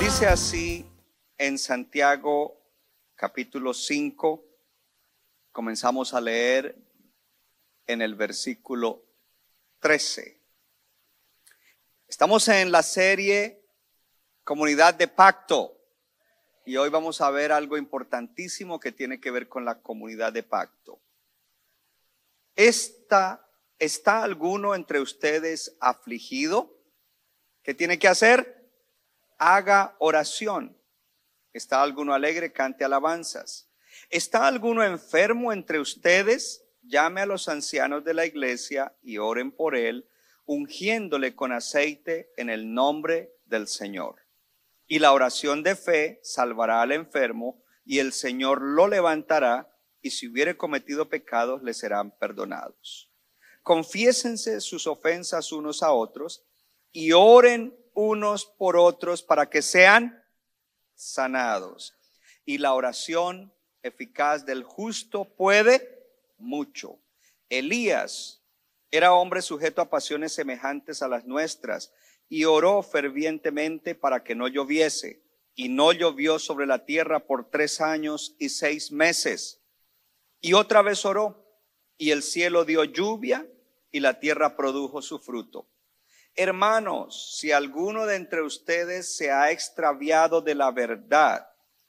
Dice así en Santiago capítulo 5, comenzamos a leer en el versículo 13. Estamos en la serie Comunidad de Pacto y hoy vamos a ver algo importantísimo que tiene que ver con la comunidad de pacto. ¿Está alguno entre ustedes afligido? ¿Qué tiene que hacer? Haga oración. ¿Está alguno alegre? Cante alabanzas. ¿Está alguno enfermo entre ustedes? Llame a los ancianos de la iglesia y oren por él, ungiéndole con aceite en el nombre del Señor. Y la oración de fe salvará al enfermo, y el Señor lo levantará, y si hubiere cometido pecados, le serán perdonados. Confiésense sus ofensas unos a otros, y oren unos por otros para que sean sanados. Y la oración eficaz del justo puede mucho. Elías era hombre sujeto a pasiones semejantes a las nuestras y oró fervientemente para que no lloviese. Y no llovió sobre la tierra por tres años y seis meses. Y otra vez oró, y el cielo dio lluvia, y la tierra produjo su fruto. Hermanos, si alguno de entre ustedes se ha extraviado de la verdad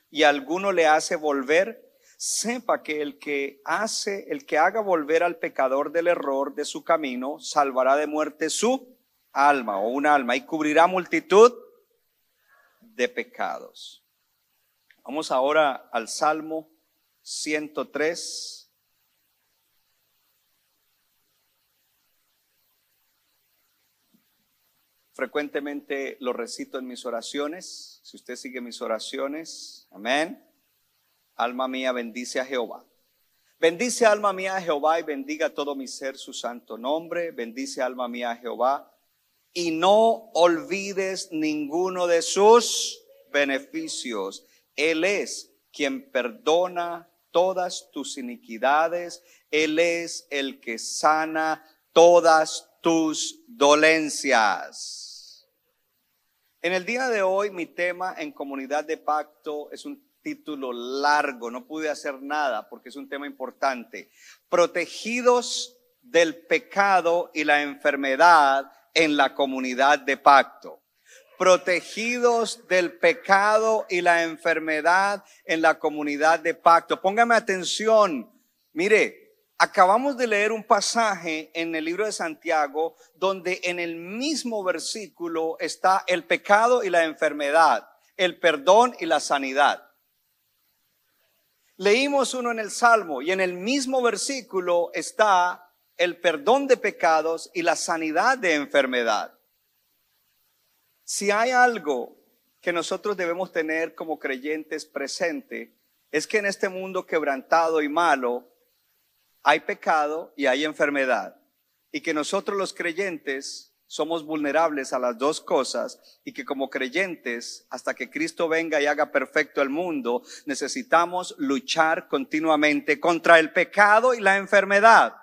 y alguno le hace volver, sepa que el que hace, el que haga volver al pecador del error de su camino, salvará de muerte su alma o un alma y cubrirá multitud de pecados. Vamos ahora al Salmo 103. Frecuentemente lo recito en mis oraciones. Si usted sigue mis oraciones, amén. Alma mía, bendice a Jehová. Bendice alma mía a Jehová y bendiga todo mi ser su santo nombre. Bendice alma mía a Jehová y no olvides ninguno de sus beneficios. Él es quien perdona todas tus iniquidades. Él es el que sana todas tus dolencias. En el día de hoy mi tema en comunidad de pacto es un título largo, no pude hacer nada porque es un tema importante. Protegidos del pecado y la enfermedad en la comunidad de pacto. Protegidos del pecado y la enfermedad en la comunidad de pacto. Póngame atención. Mire, acabamos de leer un pasaje en el libro de Santiago donde en el mismo versículo está el pecado y la enfermedad, el perdón y la sanidad. Leímos uno en el Salmo y en el mismo versículo está el perdón de pecados y la sanidad de enfermedad. Si hay algo que nosotros debemos tener como creyentes presente, es que en este mundo quebrantado y malo hay pecado y hay enfermedad. Y que nosotros los creyentes somos vulnerables a las dos cosas y que como creyentes, hasta que Cristo venga y haga perfecto el mundo, necesitamos luchar continuamente contra el pecado y la enfermedad.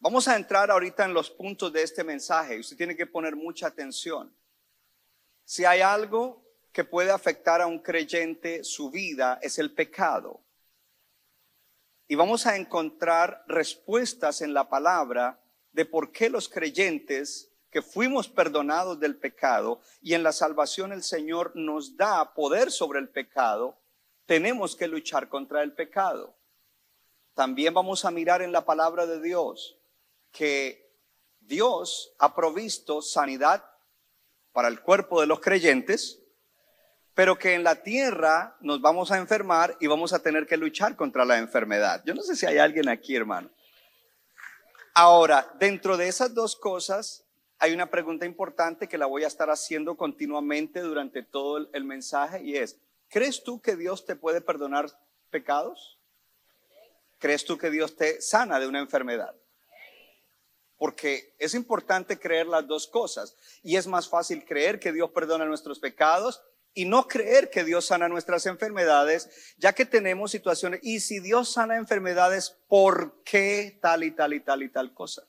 Vamos a entrar ahorita en los puntos de este mensaje. Usted tiene que poner mucha atención. Si hay algo que puede afectar a un creyente su vida es el pecado. Y vamos a encontrar respuestas en la palabra de por qué los creyentes que fuimos perdonados del pecado y en la salvación el Señor nos da poder sobre el pecado, tenemos que luchar contra el pecado. También vamos a mirar en la palabra de Dios que Dios ha provisto sanidad para el cuerpo de los creyentes, pero que en la tierra nos vamos a enfermar y vamos a tener que luchar contra la enfermedad. Yo no sé si hay alguien aquí, hermano. Ahora, dentro de esas dos cosas, hay una pregunta importante que la voy a estar haciendo continuamente durante todo el, mensaje y es, ¿crees tú que Dios te puede perdonar pecados? ¿Crees tú que Dios te sana de una enfermedad? Porque es importante creer las dos cosas. Y es más fácil creer que Dios perdona nuestros pecados y no creer que Dios sana nuestras enfermedades, ya que tenemos situaciones. Y si Dios sana enfermedades, ¿por qué tal y tal y tal y tal cosa?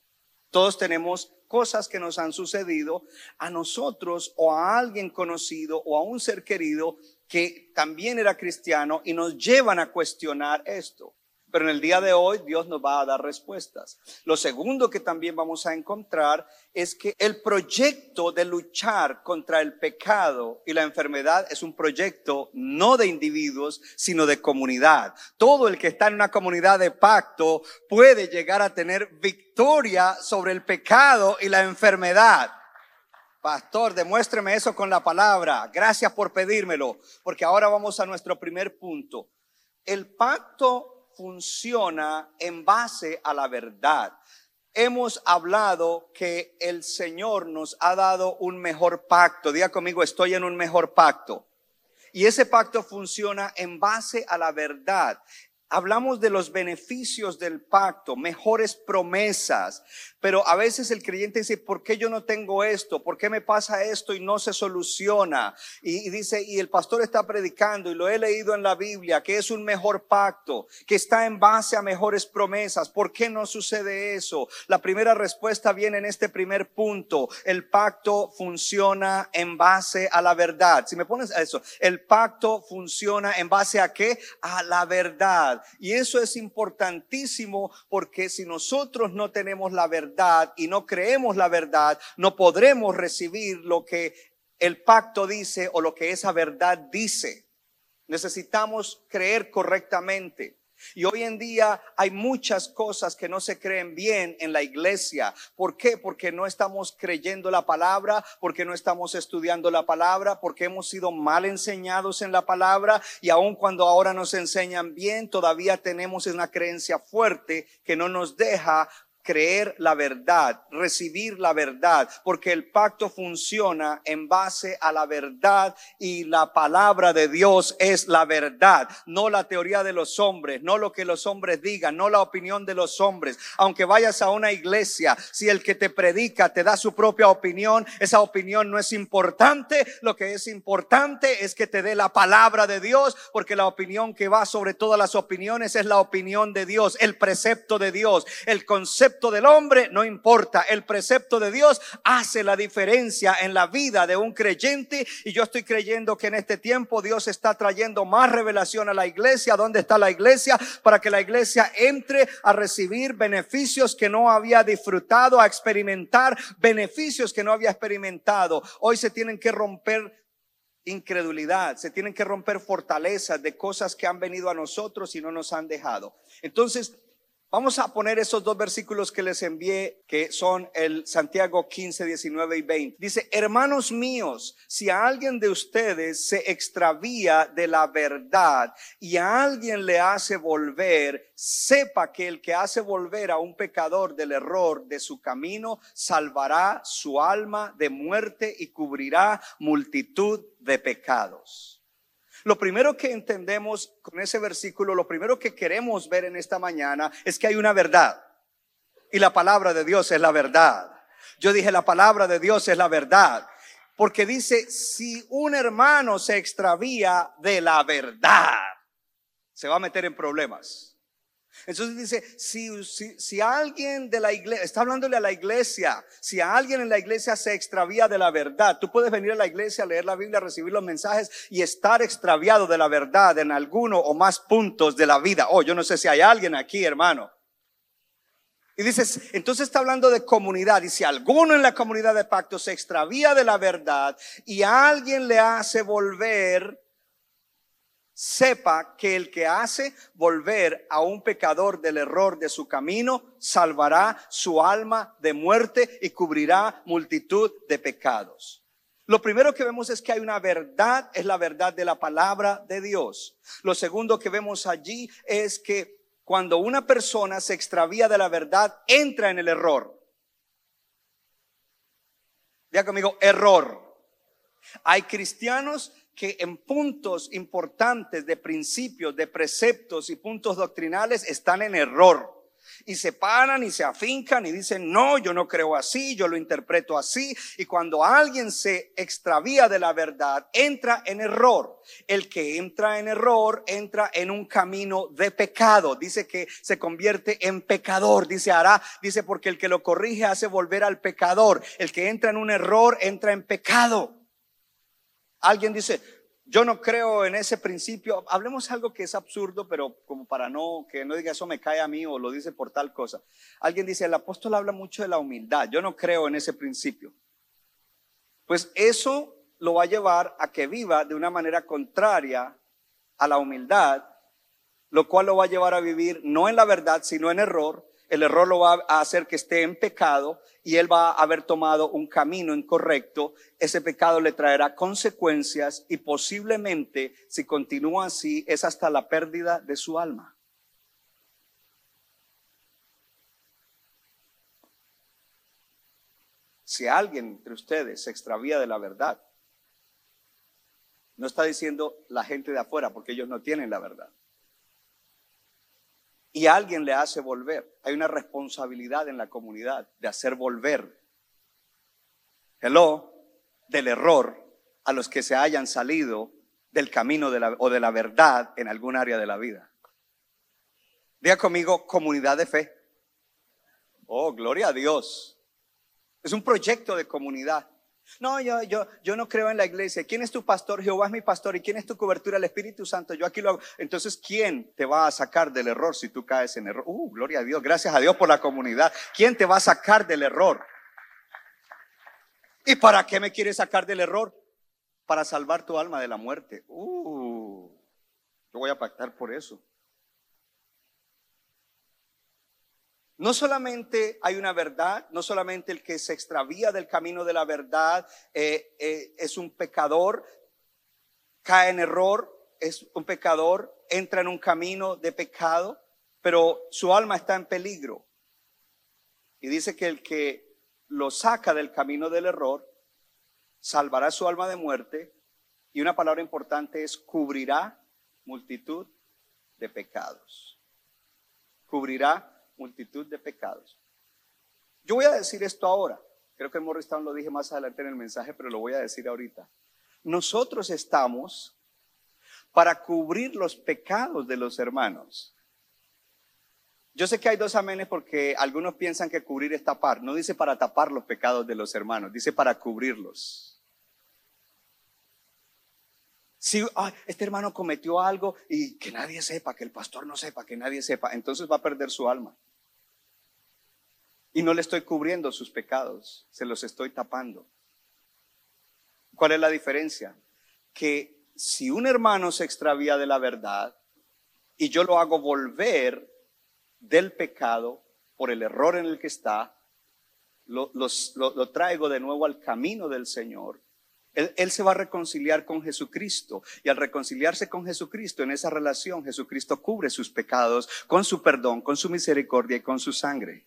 Todos tenemos cosas que nos han sucedido a nosotros o a alguien conocido o a un ser querido que también era cristiano y nos llevan a cuestionar esto. Pero en el día de hoy Dios nos va a dar respuestas. Lo segundo que también vamos a encontrar es que el proyecto de luchar contra el pecado y la enfermedad es un proyecto no de individuos, sino de comunidad. Todo el que está en una comunidad de pacto puede llegar a tener victoria sobre el pecado y la enfermedad. Pastor, demuéstreme eso con la palabra. Gracias por pedírmelo, porque ahora vamos a nuestro primer punto. El pacto funciona en base a la verdad. Hemos hablado que el Señor nos ha dado un mejor pacto. Diga conmigo, estoy en un mejor pacto. Y ese pacto funciona en base a la verdad. Hablamos de los beneficios del pacto, mejores promesas, pero a veces el creyente dice, ¿por qué yo no tengo esto? ¿Por qué me pasa esto y no se soluciona? Y, dice, y el pastor está predicando y lo he leído en la Biblia, que es un mejor pacto, que está en base a mejores promesas. ¿Por qué no sucede eso? La primera respuesta viene en este primer punto. El pacto funciona en base a la verdad. Si me pones eso, el pacto funciona en base a qué? A la verdad. Y eso es importantísimo porque si nosotros no tenemos la verdad y no creemos la verdad, no podremos recibir lo que el pacto dice o lo que esa verdad dice. Necesitamos creer correctamente. Y hoy en día hay muchas cosas que no se creen bien en la iglesia. ¿Por qué? Porque no estamos creyendo la palabra, porque no estamos estudiando la palabra, porque hemos sido mal enseñados en la palabra y aun cuando ahora nos enseñan bien, todavía tenemos una creencia fuerte que no nos deja creer la verdad, recibir la verdad, porque el pacto funciona en base a la verdad y la palabra de Dios es la verdad, no la teoría de los hombres, no lo que los hombres digan, no la opinión de los hombres. Aunque vayas a una iglesia, si el que te predica te da su propia opinión, esa opinión no es importante, lo que es importante es que te dé la palabra de Dios, porque la opinión que va sobre todas las opiniones es la opinión de Dios, el precepto de Dios, el concepto del hombre no importa. El precepto de Dios hace la diferencia en la vida de un creyente. Y yo estoy creyendo que en este tiempo Dios está trayendo más revelación a la iglesia. ¿Dónde está la iglesia? Para que la iglesia entre a recibir beneficios que no había disfrutado, a experimentar beneficios que no había experimentado. Hoy se tienen que romper incredulidad, se tienen que romper fortalezas de cosas que han venido a nosotros y no nos han dejado. Entonces, Vamos a poner esos dos versículos que les envié, que son el Santiago 15, 19 y 20. Dice, hermanos míos, si a alguien de ustedes se extravía de la verdad y a alguien le hace volver, sepa que el que hace volver a un pecador del error de su camino, salvará su alma de muerte y cubrirá multitud de pecados. Lo primero que entendemos con ese versículo, lo primero que queremos ver en esta mañana es que hay una verdad. Y la palabra de Dios es la verdad. Yo dije, la palabra de Dios es la verdad. Porque dice, si un hermano se extravía de la verdad, se va a meter en problemas. Entonces dice, si, si, si, alguien de la iglesia, está hablándole a la iglesia, si alguien en la iglesia se extravía de la verdad, tú puedes venir a la iglesia, leer la Biblia, recibir los mensajes y estar extraviado de la verdad en alguno o más puntos de la vida. Oh, yo no sé si hay alguien aquí, hermano. Y dices, entonces está hablando de comunidad. Y si alguno en la comunidad de pacto se extravía de la verdad y alguien le hace volver sepa que el que hace volver a un pecador del error de su camino, salvará su alma de muerte y cubrirá multitud de pecados. Lo primero que vemos es que hay una verdad, es la verdad de la palabra de Dios. Lo segundo que vemos allí es que cuando una persona se extravía de la verdad, entra en el error. Diga conmigo, error. Hay cristianos que en puntos importantes de principios, de preceptos y puntos doctrinales están en error. Y se paran y se afincan y dicen, no, yo no creo así, yo lo interpreto así. Y cuando alguien se extravía de la verdad, entra en error. El que entra en error entra en un camino de pecado. Dice que se convierte en pecador. Dice hará, dice porque el que lo corrige hace volver al pecador. El que entra en un error entra en pecado. Alguien dice, yo no creo en ese principio. Hablemos algo que es absurdo, pero como para no, que no diga eso me cae a mí o lo dice por tal cosa. Alguien dice, el apóstol habla mucho de la humildad. Yo no creo en ese principio. Pues eso lo va a llevar a que viva de una manera contraria a la humildad, lo cual lo va a llevar a vivir no en la verdad, sino en error, el error lo va a hacer que esté en pecado y él va a haber tomado un camino incorrecto. Ese pecado le traerá consecuencias y posiblemente, si continúa así, es hasta la pérdida de su alma. Si alguien entre ustedes se extravía de la verdad, no está diciendo la gente de afuera, porque ellos no tienen la verdad y alguien le hace volver. Hay una responsabilidad en la comunidad de hacer volver. Hello, del error a los que se hayan salido del camino de la, o de la verdad en algún área de la vida. Diga conmigo, comunidad de fe. Oh, gloria a Dios. Es un proyecto de comunidad. No, yo, yo, yo no creo en la iglesia. ¿Quién es tu pastor? Jehová es mi pastor. ¿Y quién es tu cobertura? El Espíritu Santo. Yo aquí lo hago. Entonces, ¿quién te va a sacar del error si tú caes en error? Uh, gloria a Dios. Gracias a Dios por la comunidad. ¿Quién te va a sacar del error? ¿Y para qué me quieres sacar del error? Para salvar tu alma de la muerte. Uh, yo voy a pactar por eso. No solamente hay una verdad, no solamente el que se extravía del camino de la verdad eh, eh, es un pecador, cae en error, es un pecador, entra en un camino de pecado, pero su alma está en peligro. Y dice que el que lo saca del camino del error, salvará su alma de muerte. Y una palabra importante es cubrirá multitud de pecados. Cubrirá multitud de pecados. Yo voy a decir esto ahora. Creo que en Morristown lo dije más adelante en el mensaje, pero lo voy a decir ahorita. Nosotros estamos para cubrir los pecados de los hermanos. Yo sé que hay dos amenes porque algunos piensan que cubrir es tapar. No dice para tapar los pecados de los hermanos, dice para cubrirlos. Si este hermano cometió algo y que nadie sepa, que el pastor no sepa, que nadie sepa, entonces va a perder su alma. Y no le estoy cubriendo sus pecados, se los estoy tapando. ¿Cuál es la diferencia? Que si un hermano se extravía de la verdad y yo lo hago volver del pecado por el error en el que está, lo, lo, traigo de nuevo al camino del Señor. Él, él, se va a reconciliar con Jesucristo y al reconciliarse con Jesucristo en esa relación, Jesucristo cubre sus pecados con su perdón, con su misericordia y con su sangre.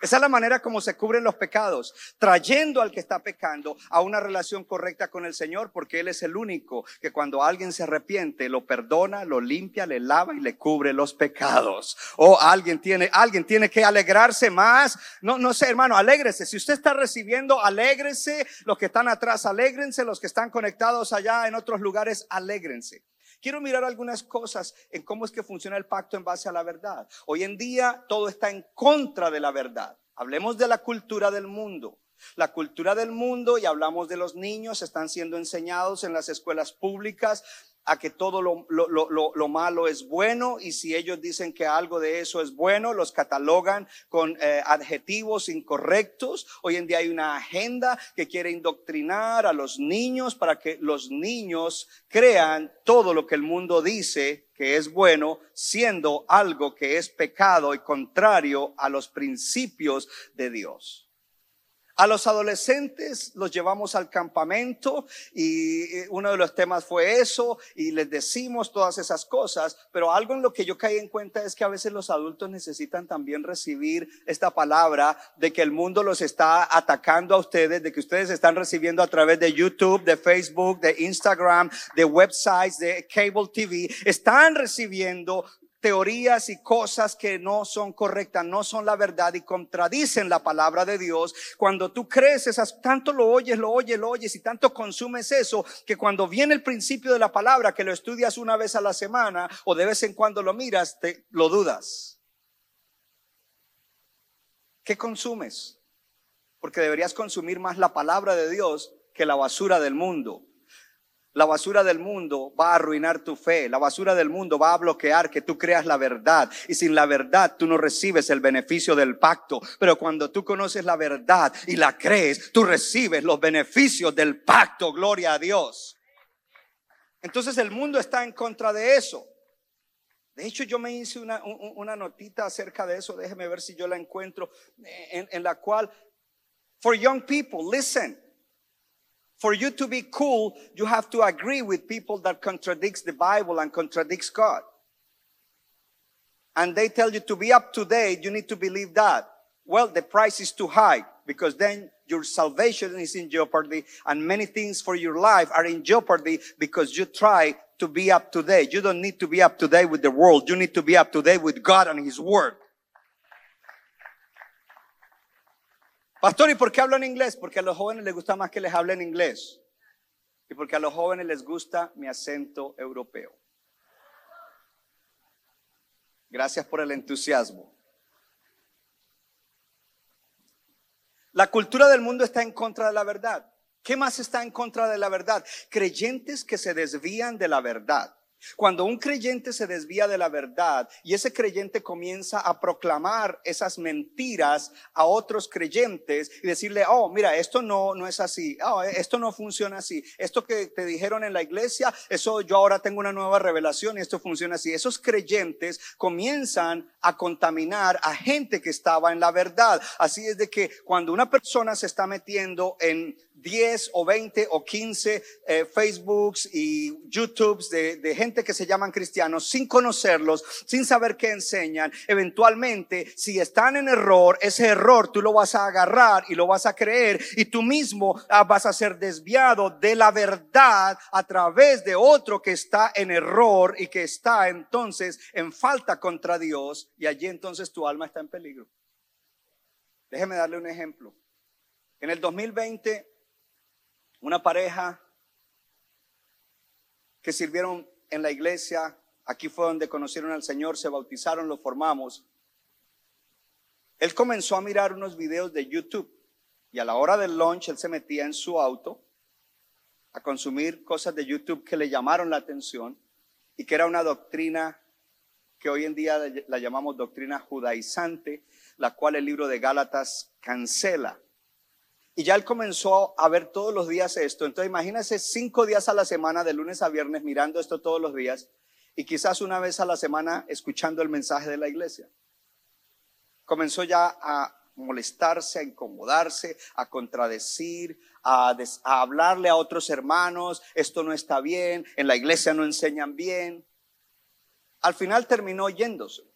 Esa es la manera como se cubren los pecados, trayendo al que está pecando a una relación correcta con el Señor, porque Él es el único que cuando alguien se arrepiente, lo perdona, lo limpia, le lava y le cubre los pecados. O alguien tiene, alguien tiene que alegrarse más. No, no sé, hermano, alégrese. Si usted está recibiendo, alégrese. Los que están atrás, alégrense. Los que están conectados allá en otros lugares, alégrense. Quiero mirar algunas cosas en cómo es que funciona el pacto en base a la verdad. Hoy en día todo está en contra de la verdad. Hablemos de la cultura del mundo. La cultura del mundo, y hablamos de los niños, están siendo enseñados en las escuelas públicas a que todo lo, lo, malo es bueno y si ellos dicen que algo de eso es bueno, los catalogan con eh, adjetivos incorrectos. Hoy en día hay una agenda que quiere indoctrinar a los niños para que los niños crean todo lo que el mundo dice que es bueno, siendo algo que es pecado y contrario a los principios de Dios. A los adolescentes los llevamos al campamento y eh, uno de los temas fue eso y les decimos todas esas cosas, pero algo en lo que yo caí en cuenta es que a veces los adultos necesitan también recibir esta palabra de que el mundo los está atacando a ustedes, de que ustedes están recibiendo a través de YouTube, de Facebook, de Instagram, de websites, de cable TV, están recibiendo teorías y cosas que no son correctas, no son la verdad y contradicen la palabra de Dios. Cuando tú crees esas, tanto lo oyes, lo oyes, lo oyes y tanto consumes eso, que cuando viene el principio de la palabra, que lo estudias una vez a la semana o de vez en cuando lo miras, te lo dudas. ¿Qué consumes? Porque deberías consumir más la palabra de Dios que la basura del mundo. La basura del mundo va a arruinar tu fe. La basura del mundo va a bloquear que tú creas la verdad. Y sin la verdad tú no recibes el beneficio del pacto. Pero cuando tú conoces la verdad y la crees, tú recibes los beneficios del pacto. Gloria a Dios. Entonces el mundo está en contra de eso. De hecho, yo me hice una, una notita acerca de eso. Déjeme ver si yo la encuentro. En, en la cual, for young people, listen. For you to be cool, you have to agree with people that contradicts the Bible and contradicts God. And they tell you to be up to date, you need to believe that. Well, the price is too high because then your salvation is in jeopardy and many things for your life are in jeopardy because you try to be up to date. You don't need to be up to date with the world. You need to be up to date with God and His Word. Pastor, ¿y por qué hablo en inglés? Porque a los jóvenes les gusta más que les hable en inglés. Y porque a los jóvenes les gusta mi acento europeo. Gracias por el entusiasmo. La cultura del mundo está en contra de la verdad. ¿Qué más está en contra de la verdad? Creyentes que se desvían de la verdad. Cuando un creyente se desvía de la verdad y ese creyente comienza a proclamar esas mentiras a otros creyentes y decirle, oh, mira, esto no, no es así, oh, esto no funciona así, esto que te dijeron en la iglesia, eso yo ahora tengo una nueva revelación y esto funciona así. Esos creyentes comienzan a contaminar a gente que estaba en la verdad. Así es de que cuando una persona se está metiendo en 10 o 20 o 15 eh, Facebooks y YouTubes de, de, gente que se llaman cristianos sin conocerlos, sin saber qué enseñan. Eventualmente, si están en error, ese error tú lo vas a agarrar y lo vas a creer y tú mismo ah, vas a ser desviado de la verdad a través de otro que está en error y que está entonces en falta contra Dios y allí entonces tu alma está en peligro. Déjeme darle un ejemplo. En el 2020 una pareja que sirvieron en la iglesia, aquí fue donde conocieron al Señor, se bautizaron, lo formamos. Él comenzó a mirar unos videos de YouTube y a la hora del lunch él se metía en su auto a consumir cosas de YouTube que le llamaron la atención y que era una doctrina que hoy en día la llamamos doctrina judaizante, la cual el libro de Gálatas cancela. Y ya él comenzó a ver todos los días esto. Entonces imagínese cinco días a la semana, de lunes a viernes, mirando esto todos los días y quizás una vez a la semana escuchando el mensaje de la iglesia. Comenzó ya a molestarse, a incomodarse, a contradecir, a, a hablarle a otros hermanos, esto no está bien, en la iglesia no enseñan bien. Al final terminó yéndose.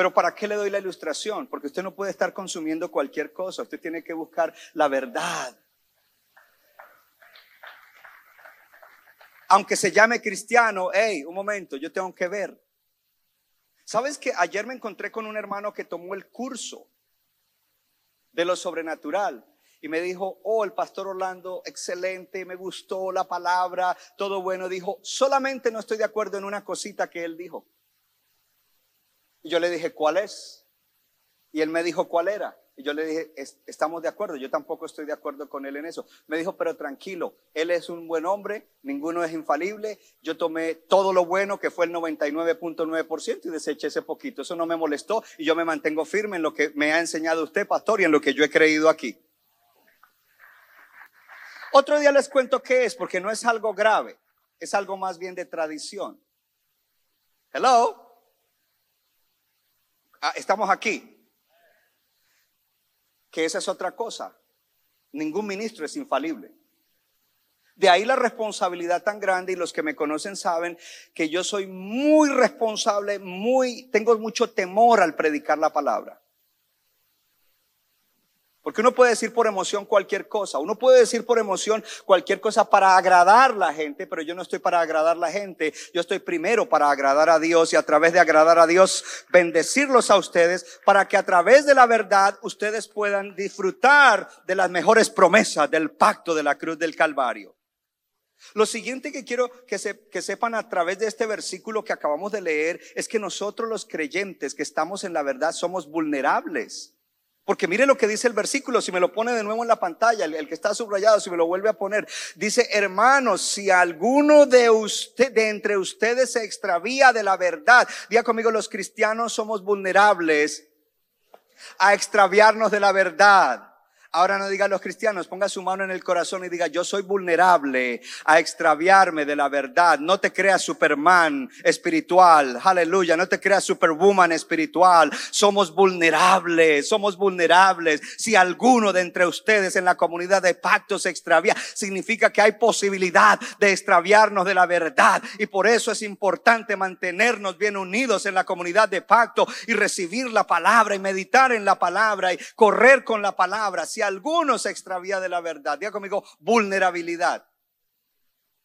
Pero ¿para qué le doy la ilustración? Porque usted no puede estar consumiendo cualquier cosa, usted tiene que buscar la verdad. Aunque se llame cristiano, hey, un momento, yo tengo que ver. ¿Sabes que ayer me encontré con un hermano que tomó el curso de lo sobrenatural? y me dijo, oh, el pastor Orlando, excelente, me gustó la palabra, todo bueno. Dijo, solamente no estoy de acuerdo en una cosita que él dijo. Y yo le dije, ¿cuál es? Y él me dijo, ¿cuál era? Y yo le dije, estamos de acuerdo, yo tampoco estoy de acuerdo con él en eso. Me dijo, pero tranquilo, él es un buen hombre, ninguno es infalible. Yo tomé todo lo bueno, que fue el 99.9%, y deseché ese poquito. Eso no me molestó y yo me mantengo firme en lo que me ha enseñado usted, pastor, y en lo que yo he creído aquí. Otro día les cuento qué es, porque no es algo grave, es algo más bien de tradición. Hello. Ah, estamos aquí. que esa es otra cosa. Ningún ministro es infalible. De ahí la responsabilidad tan grande y los que me conocen saben que yo soy muy responsable, muy tengo mucho temor al predicar la palabra. Porque uno puede decir por emoción cualquier cosa, uno puede decir por emoción cualquier cosa para agradar a la gente, pero yo no estoy para agradar a la gente, yo estoy primero para agradar a Dios y a través de agradar a Dios bendecirlos a ustedes para que a través de la verdad ustedes puedan disfrutar de las mejores promesas del pacto de la cruz del Calvario. Lo siguiente que quiero que, que, sepan a través de este versículo que acabamos de leer es que nosotros los creyentes que estamos en la verdad somos vulnerables. Porque mire lo que dice el versículo, si me lo pone de nuevo en la pantalla, el, que está subrayado, si me lo vuelve a poner, dice, hermanos, si alguno de usted, de entre ustedes se extravía de la verdad, diga conmigo, los cristianos somos vulnerables a extraviarnos de la verdad. Ahora no diga a los cristianos, ponga su mano en el corazón y diga, yo soy vulnerable a extraviarme de la verdad. No te creas Superman espiritual, aleluya, no te creas Superwoman espiritual. Somos vulnerables, somos vulnerables. Si alguno de entre ustedes en la comunidad de pacto se extravía, significa que hay posibilidad de extraviarnos de la verdad. Y por eso es importante mantenernos bien unidos en la comunidad de pacto y recibir la palabra y meditar en la palabra y correr con la palabra algunos se extravía de la verdad. Diga conmigo, vulnerabilidad.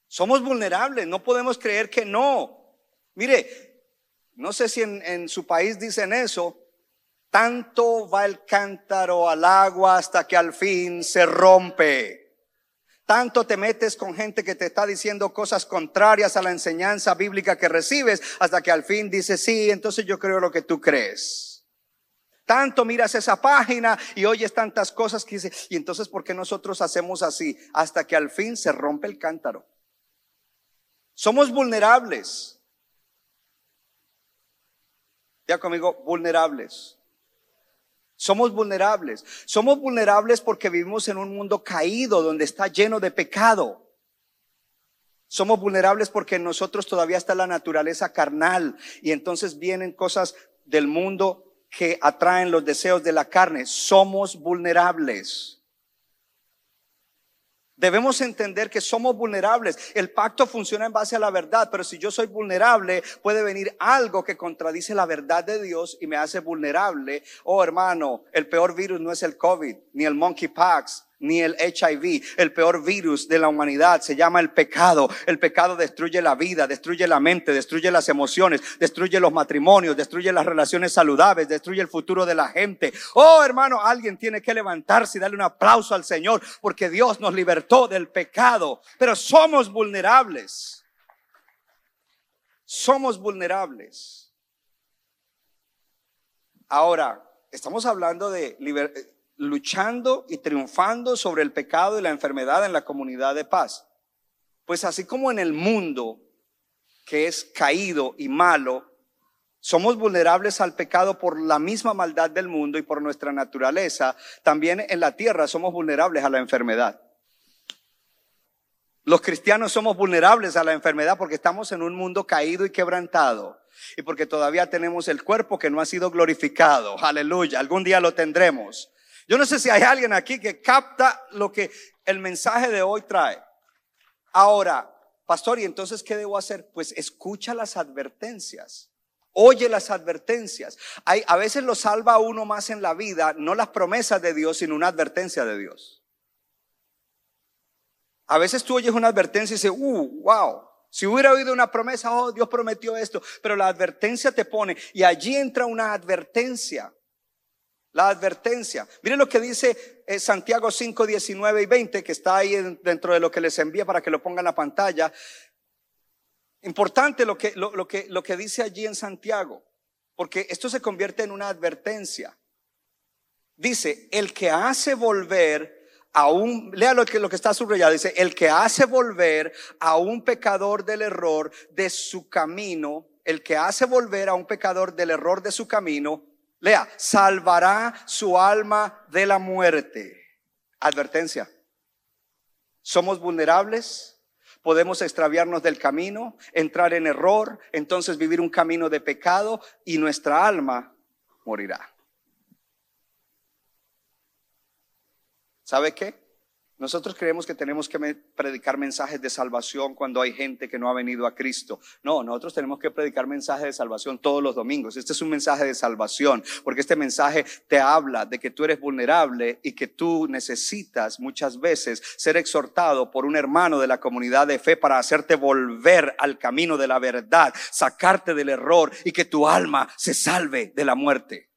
Somos vulnerables, no podemos creer que no. Mire, no sé si en, en su país dicen eso, tanto va el cántaro al agua hasta que al fin se rompe. Tanto te metes con gente que te está diciendo cosas contrarias a la enseñanza bíblica que recibes hasta que al fin dices, sí, entonces yo creo lo que tú crees. Tanto miras esa página y oyes tantas cosas que dices, y entonces ¿por qué nosotros hacemos así? Hasta que al fin se rompe el cántaro. Somos vulnerables. Ya conmigo, vulnerables. Somos vulnerables. Somos vulnerables porque vivimos en un mundo caído donde está lleno de pecado. Somos vulnerables porque en nosotros todavía está la naturaleza carnal y entonces vienen cosas del mundo que atraen los deseos de la carne. Somos vulnerables. Debemos entender que somos vulnerables. El pacto funciona en base a la verdad, pero si yo soy vulnerable, puede venir algo que contradice la verdad de Dios y me hace vulnerable. Oh hermano, el peor virus no es el COVID, ni el monkeypox, ni el HIV. El peor virus de la humanidad se llama el pecado. El pecado destruye la vida, destruye la mente, destruye las emociones, destruye los matrimonios, destruye las relaciones saludables, destruye el futuro de la gente. Oh, hermano, alguien tiene que levantarse y darle un aplauso al Señor porque Dios nos libertó del pecado. Pero somos vulnerables. Somos vulnerables. Ahora, estamos hablando de libertad luchando y triunfando sobre el pecado y la enfermedad en la comunidad de paz. Pues así como en el mundo que es caído y malo, somos vulnerables al pecado por la misma maldad del mundo y por nuestra naturaleza, también en la tierra somos vulnerables a la enfermedad. Los cristianos somos vulnerables a la enfermedad porque estamos en un mundo caído y quebrantado y porque todavía tenemos el cuerpo que no ha sido glorificado. Aleluya, algún día lo tendremos. Yo no sé si hay alguien aquí que capta lo que el mensaje de hoy trae. Ahora, pastor, ¿y entonces qué debo hacer? Pues escucha las advertencias. Oye las advertencias. Hay, a veces lo salva uno más en la vida, no las promesas de Dios, sino una advertencia de Dios. A veces tú oyes una advertencia y dices, uh, wow. Si hubiera oído una promesa, oh, Dios prometió esto, pero la advertencia te pone y allí entra una advertencia. La advertencia. Miren lo que dice eh, Santiago 5, 19 y 20, que está ahí dentro de lo que les envía para que lo pongan en la pantalla. Importante lo que, lo, que, lo que dice allí en Santiago, porque esto se convierte en una advertencia. Dice, el que hace volver a un, lea lo que, lo que está subrayado, dice, el que hace volver a un pecador del error de su camino, el que hace volver a un pecador del error de su camino, Lea, salvará su alma de la muerte. Advertencia. Somos vulnerables, podemos extraviarnos del camino, entrar en error, entonces vivir un camino de pecado y nuestra alma morirá. ¿Sabe qué? Nosotros creemos que tenemos que predicar mensajes de salvación cuando hay gente que no ha venido a Cristo. No, nosotros tenemos que predicar mensajes de salvación todos los domingos. Este es un mensaje de salvación, porque este mensaje te habla de que tú eres vulnerable y que tú necesitas muchas veces ser exhortado por un hermano de la comunidad de fe para hacerte volver al camino de la verdad, sacarte del error y que tu alma se salve de la muerte.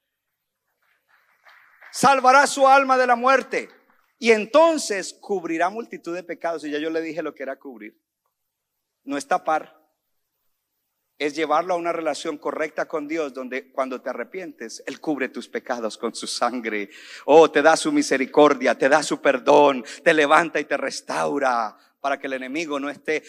Salvará su alma de la muerte. Y entonces cubrirá multitud de pecados. Y ya yo le dije lo que era cubrir. No es tapar. Es llevarlo a una relación correcta con Dios, donde cuando te arrepientes, Él cubre tus pecados con su sangre. Oh, te da su misericordia, te da su perdón, te levanta y te restaura para que el enemigo no esté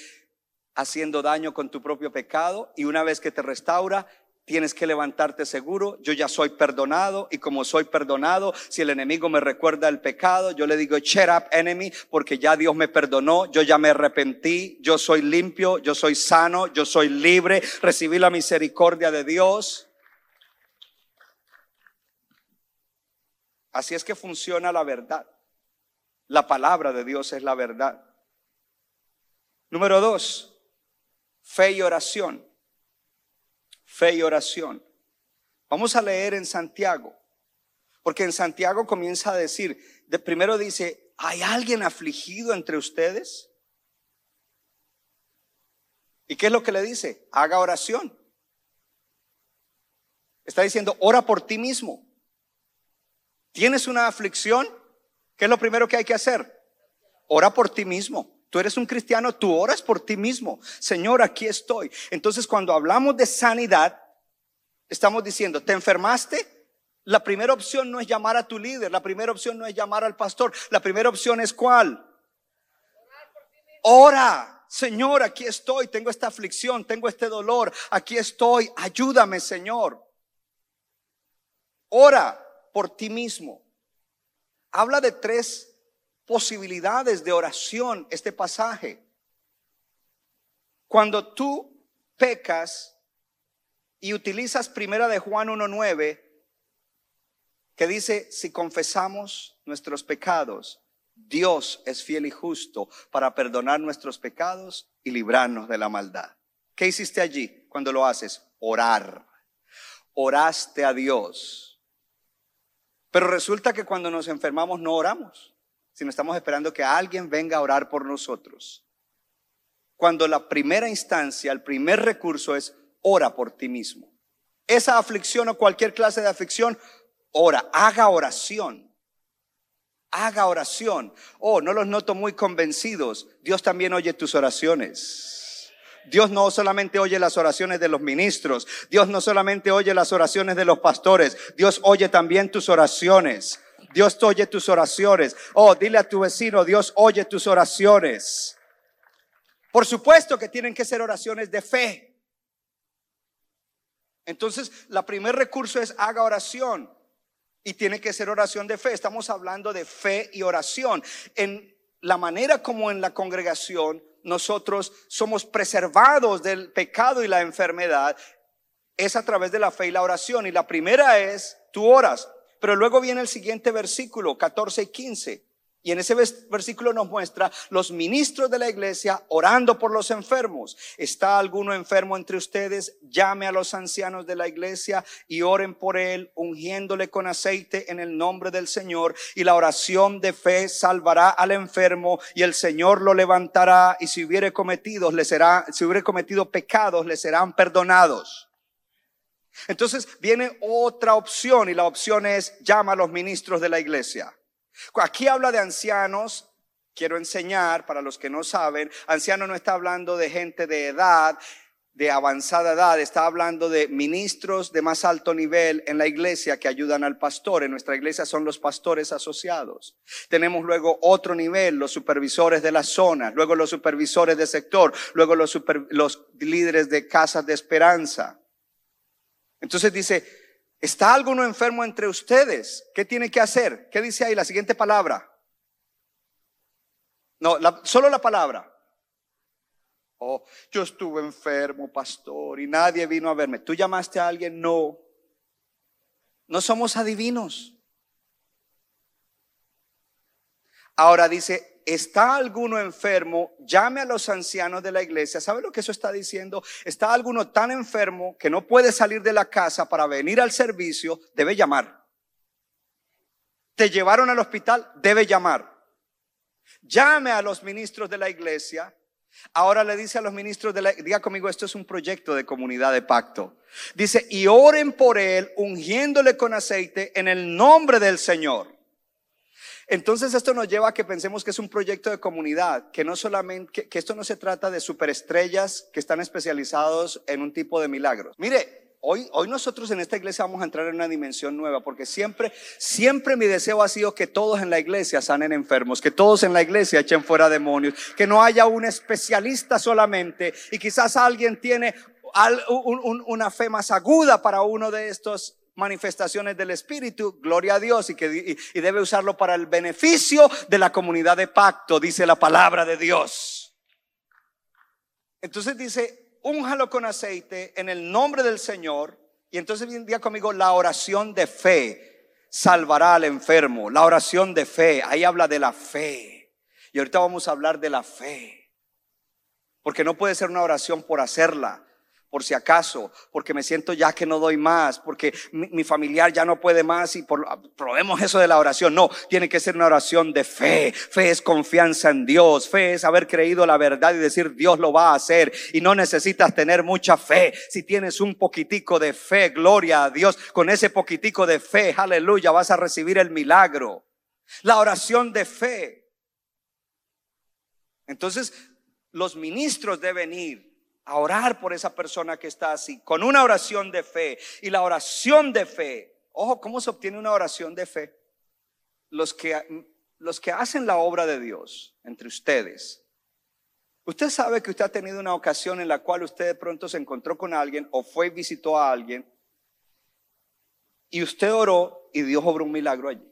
haciendo daño con tu propio pecado. Y una vez que te restaura, tienes que levantarte seguro, yo ya soy perdonado y como soy perdonado, si el enemigo me recuerda el pecado, yo le digo, shut up enemy, porque ya Dios me perdonó, yo ya me arrepentí, yo soy limpio, yo soy sano, yo soy libre, recibí la misericordia de Dios. Así es que funciona la verdad. La palabra de Dios es la verdad. Número dos, fe y oración fe y oración. Vamos a leer en Santiago, porque en Santiago comienza a decir, de primero dice, ¿hay alguien afligido entre ustedes? ¿Y qué es lo que le dice? Haga oración. Está diciendo, ora por ti mismo. ¿Tienes una aflicción? ¿Qué es lo primero que hay que hacer? Ora por ti mismo. Tú eres un cristiano, tú oras por ti mismo. Señor, aquí estoy. Entonces, cuando hablamos de sanidad, estamos diciendo, ¿te enfermaste? La primera opción no es llamar a tu líder, la primera opción no es llamar al pastor, la primera opción es cuál? Ora, Señor, aquí estoy, tengo esta aflicción, tengo este dolor, aquí estoy, ayúdame, Señor. Ora por ti mismo. Habla de tres posibilidades de oración este pasaje. Cuando tú pecas y utilizas primera de Juan 1.9, que dice, si confesamos nuestros pecados, Dios es fiel y justo para perdonar nuestros pecados y librarnos de la maldad. ¿Qué hiciste allí cuando lo haces? Orar. Oraste a Dios. Pero resulta que cuando nos enfermamos no oramos sino estamos esperando que alguien venga a orar por nosotros. Cuando la primera instancia, el primer recurso es ora por ti mismo. Esa aflicción o cualquier clase de aflicción, ora, haga oración. Haga oración. Oh, no los noto muy convencidos. Dios también oye tus oraciones. Dios no solamente oye las oraciones de los ministros, Dios no solamente oye las oraciones de los pastores, Dios oye también tus oraciones. Dios oye tus oraciones. Oh, dile a tu vecino, Dios oye tus oraciones. Por supuesto que tienen que ser oraciones de fe. Entonces, la primer recurso es haga oración. Y tiene que ser oración de fe. Estamos hablando de fe y oración. En la manera como en la congregación nosotros somos preservados del pecado y la enfermedad es a través de la fe y la oración. Y la primera es, tú oras. Pero luego viene el siguiente versículo, 14 y 15. Y en ese versículo nos muestra los ministros de la iglesia orando por los enfermos. ¿Está alguno enfermo entre ustedes? Llame a los ancianos de la iglesia y oren por él, ungiéndole con aceite en el nombre del Señor. Y la oración de fe salvará al enfermo y el Señor lo levantará. Y si hubiere cometido, le será, si hubiere cometido pecados, le serán perdonados. Entonces viene otra opción y la opción es llama a los ministros de la iglesia. Aquí habla de ancianos. Quiero enseñar para los que no saben, anciano no está hablando de gente de edad, de avanzada edad, está hablando de ministros de más alto nivel en la iglesia que ayudan al pastor. En nuestra iglesia son los pastores asociados. Tenemos luego otro nivel, los supervisores de la zona, luego los supervisores de sector, luego los, super, los líderes de casas de esperanza. Entonces dice, ¿está alguno enfermo entre ustedes? ¿Qué tiene que hacer? ¿Qué dice ahí la siguiente palabra? No, la, solo la palabra. Oh, yo estuve enfermo, pastor, y nadie vino a verme. ¿Tú llamaste a alguien? No. No somos adivinos. Ahora dice, ¿está alguno enfermo? Llame a los ancianos de la iglesia. ¿Sabe lo que eso está diciendo? ¿Está alguno tan enfermo que no puede salir de la casa para venir al servicio? Debe llamar. ¿Te llevaron al hospital? Debe llamar. Llame a los ministros de la iglesia. Ahora le dice a los ministros de la diga conmigo, esto es un proyecto de comunidad de pacto. Dice, y oren por él, ungiéndole con aceite en el nombre del Señor. Entonces esto nos lleva a que pensemos que es un proyecto de comunidad, que no solamente, que, esto no se trata de superestrellas que están especializados en un tipo de milagros. Mire, hoy, hoy nosotros en esta iglesia vamos a entrar en una dimensión nueva, porque siempre, siempre mi deseo ha sido que todos en la iglesia sanen enfermos, que todos en la iglesia echen fuera demonios, que no haya un especialista solamente y quizás alguien tiene una fe más aguda para uno de estos manifestaciones del Espíritu, gloria a Dios, y que y debe usarlo para el beneficio de la comunidad de pacto, dice la palabra de Dios. Entonces dice, únjalo con aceite en el nombre del Señor, y entonces día conmigo la oración de fe salvará al enfermo, la oración de fe, ahí habla de la fe. Y ahorita vamos a hablar de la fe. Porque no puede ser una oración por hacerla, por si acaso, porque me siento ya que no doy más, porque mi, familiar ya no puede más y por, probemos eso de la oración. No, tiene que ser una oración de fe. Fe es confianza en Dios, fe es haber creído la verdad y decir Dios lo va a hacer y no necesitas tener mucha fe. Si tienes un poquitico de fe, gloria a Dios, con ese poquitico de fe, aleluya, vas a recibir el milagro. La oración de fe. Entonces, los ministros deben ir a orar por esa persona que está así, con una oración de fe. Y la oración de fe, ojo, ¿cómo se obtiene una oración de fe? Los que, los que hacen la obra de Dios entre ustedes. Usted sabe que usted ha tenido una ocasión en la cual usted de pronto se encontró con alguien o fue y visitó a alguien y usted oró y Dios obró un milagro allí.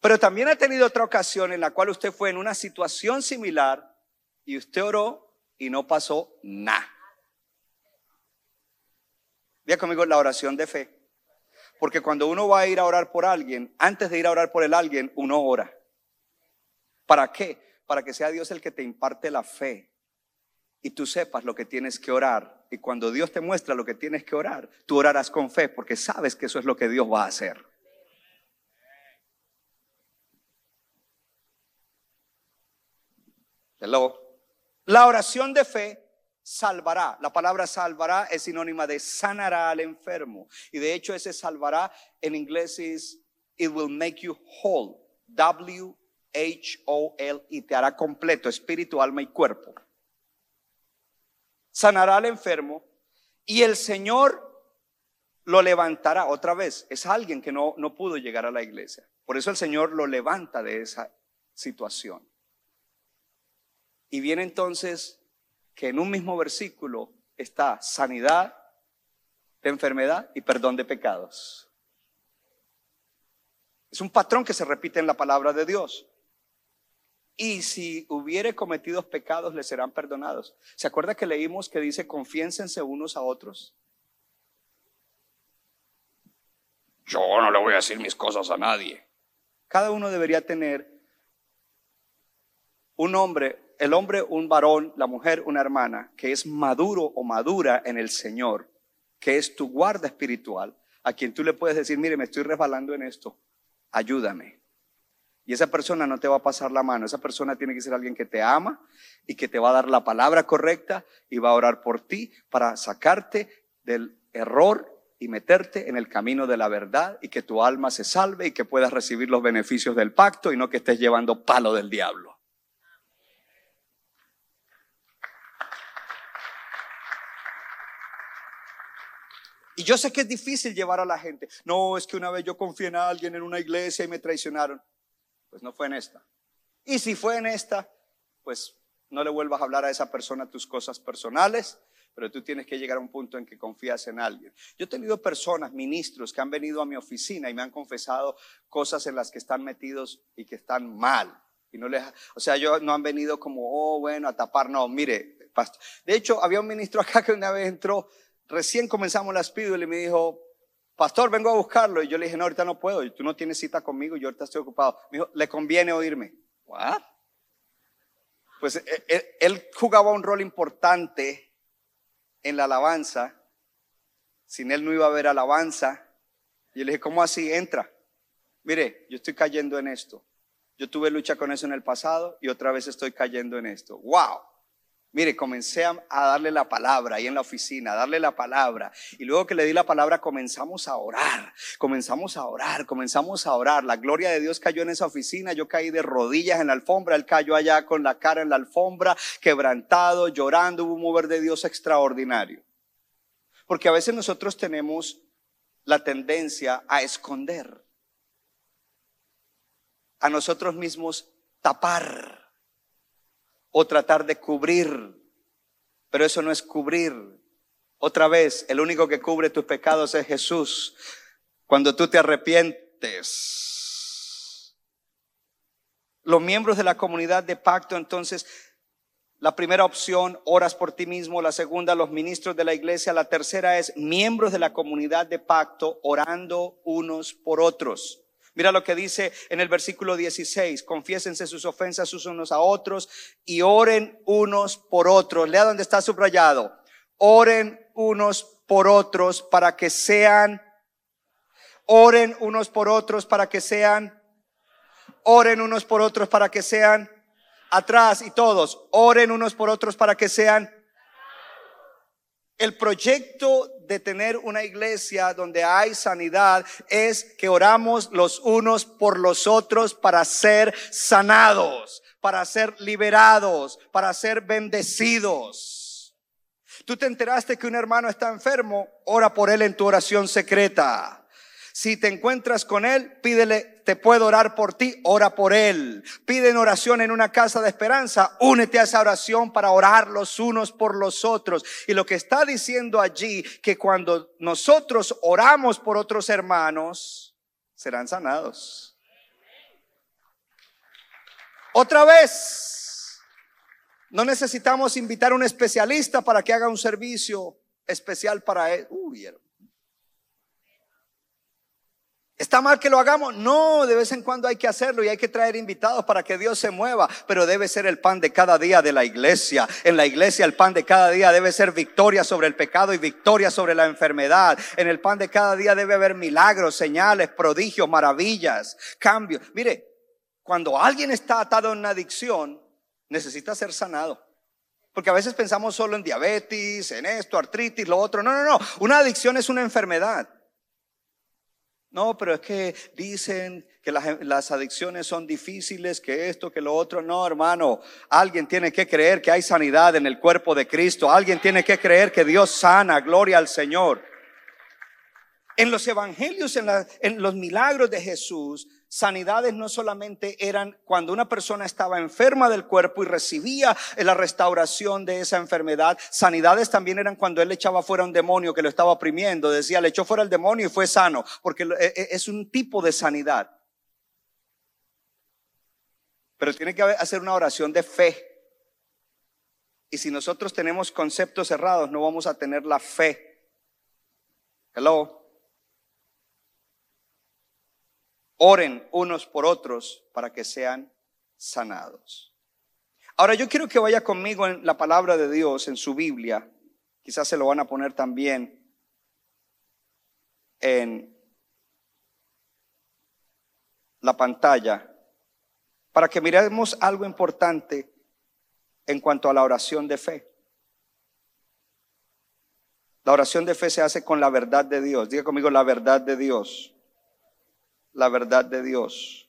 Pero también ha tenido otra ocasión en la cual usted fue en una situación similar y usted oró y no pasó nada. Diga conmigo la oración de fe. Porque cuando uno va a ir a orar por alguien, antes de ir a orar por el alguien, uno ora. ¿Para qué? Para que sea Dios el que te imparte la fe y tú sepas lo que tienes que orar. Y cuando Dios te muestra lo que tienes que orar, tú orarás con fe porque sabes que eso es lo que Dios va a hacer. Hello. La oración de fe salvará. La palabra salvará es sinónima de sanará al enfermo. Y de hecho ese salvará en inglés es it will make you whole. W H O L y te hará completo, espíritu, alma y cuerpo. Sanará al enfermo y el Señor lo levantará otra vez. Es alguien que no, no pudo llegar a la iglesia. Por eso el Señor lo levanta de esa situación. Y viene entonces que en un mismo versículo está sanidad de enfermedad y perdón de pecados. Es un patrón que se repite en la palabra de Dios. Y si hubiere cometido pecados, le serán perdonados. ¿Se acuerda que leímos que dice, confiénsense unos a otros? Yo no le voy a decir mis cosas a nadie. Cada uno debería tener un hombre el hombre un varón, la mujer una hermana, que es maduro o madura en el Señor, que es tu guarda espiritual, a quien tú le puedes decir, mire, me estoy resbalando en esto, ayúdame. Y esa persona no te va a pasar la mano, esa persona tiene que ser alguien que te ama y que te va a dar la palabra correcta y va a orar por ti para sacarte del error y meterte en el camino de la verdad y que tu alma se salve y que puedas recibir los beneficios del pacto y no que estés llevando palo del diablo. Y yo sé que es difícil llevar a la gente. No, es que una vez yo confié en alguien en una iglesia y me traicionaron. Pues no fue en esta. Y si fue en esta, pues no le vuelvas a hablar a esa persona tus cosas personales, pero tú tienes que llegar a un punto en que confías en alguien. Yo he tenido personas, ministros, que han venido a mi oficina y me han confesado cosas en las que están metidos y que están mal. Y no les, o sea, yo no han venido como, oh, bueno, a tapar, no, mire, De hecho, había un ministro acá que una vez entró recién comenzamos las pílulas y me dijo, pastor, vengo a buscarlo. Y yo le dije, no, ahorita no puedo, tú no tienes cita conmigo, yo ahorita estoy ocupado. Me dijo, le conviene oírme. ¿What? Pues él, él jugaba un rol importante en la alabanza. Sin él no iba a haber alabanza. Y yo le dije, ¿cómo así? Entra. Mire, yo estoy cayendo en esto. Yo tuve lucha con eso en el pasado y otra vez estoy cayendo en esto. ¡Wow! Mire, comencé a, darle la palabra ahí en la oficina, a darle la palabra. Y luego que le di la palabra, comenzamos a orar, comenzamos a orar, comenzamos a orar. La gloria de Dios cayó en esa oficina, yo caí de rodillas en la alfombra, él cayó allá con la cara en la alfombra, quebrantado, llorando, hubo un mover de Dios extraordinario. Porque a veces nosotros tenemos la tendencia a esconder, a nosotros mismos tapar o tratar de cubrir. Pero eso no es cubrir. Otra vez, el único que cubre tus pecados es Jesús. Cuando tú te arrepientes. Los miembros de la comunidad de pacto, entonces, la primera opción, oras por ti mismo. La segunda, los ministros de la iglesia. La tercera es miembros de la comunidad de pacto orando unos por otros. Mira lo que dice en el versículo 16, confiésense sus ofensas unos a otros y oren unos por otros. Lea donde está subrayado. Oren unos por otros para que sean, oren unos por otros para que sean, oren unos por otros para que sean atrás y todos, oren unos por otros para que sean el proyecto de tener una iglesia donde hay sanidad es que oramos los unos por los otros para ser sanados, para ser liberados, para ser bendecidos. Tú te enteraste que un hermano está enfermo, ora por él en tu oración secreta. Si te encuentras con Él, pídele, te puedo orar por ti, ora por Él. Piden oración en una casa de esperanza, únete a esa oración para orar los unos por los otros. Y lo que está diciendo allí, que cuando nosotros oramos por otros hermanos, serán sanados. Otra vez, no necesitamos invitar a un especialista para que haga un servicio especial para él. Uy, ¿Está mal que lo hagamos? No, de vez en cuando hay que hacerlo y hay que traer invitados para que Dios se mueva, pero debe ser el pan de cada día de la iglesia. En la iglesia el pan de cada día debe ser victoria sobre el pecado y victoria sobre la enfermedad. En el pan de cada día debe haber milagros, señales, prodigios, maravillas, cambios. Mire, cuando alguien está atado en una adicción, necesita ser sanado. Porque a veces pensamos solo en diabetes, en esto, artritis, lo otro. No, no, no. Una adicción es una enfermedad. No, pero es que dicen que las, adicciones son difíciles, que esto, que lo otro. No, hermano, alguien tiene que creer que hay sanidad en el cuerpo de Cristo. Alguien tiene que creer que Dios sana, gloria al Señor. En los evangelios, en, los milagros de Jesús, sanidades no solamente eran cuando una persona estaba enferma del cuerpo y recibía la restauración de esa enfermedad, sanidades también eran cuando él echaba fuera un demonio que lo estaba oprimiendo, decía, le echó fuera el demonio y fue sano, porque e, e, es un tipo de sanidad. Pero tiene que hacer una oración de fe. Y si nosotros tenemos conceptos cerrados, no vamos a tener la fe. Hello. Oren unos por otros para que sean sanados. Ahora yo quiero que vaya conmigo en la palabra de Dios, en su Biblia. Quizás se lo van a poner también en la pantalla para que miremos algo importante en cuanto a la oración de fe. La oración de fe se hace con la verdad de Dios. Diga conmigo la verdad de Dios la verdad de Dios.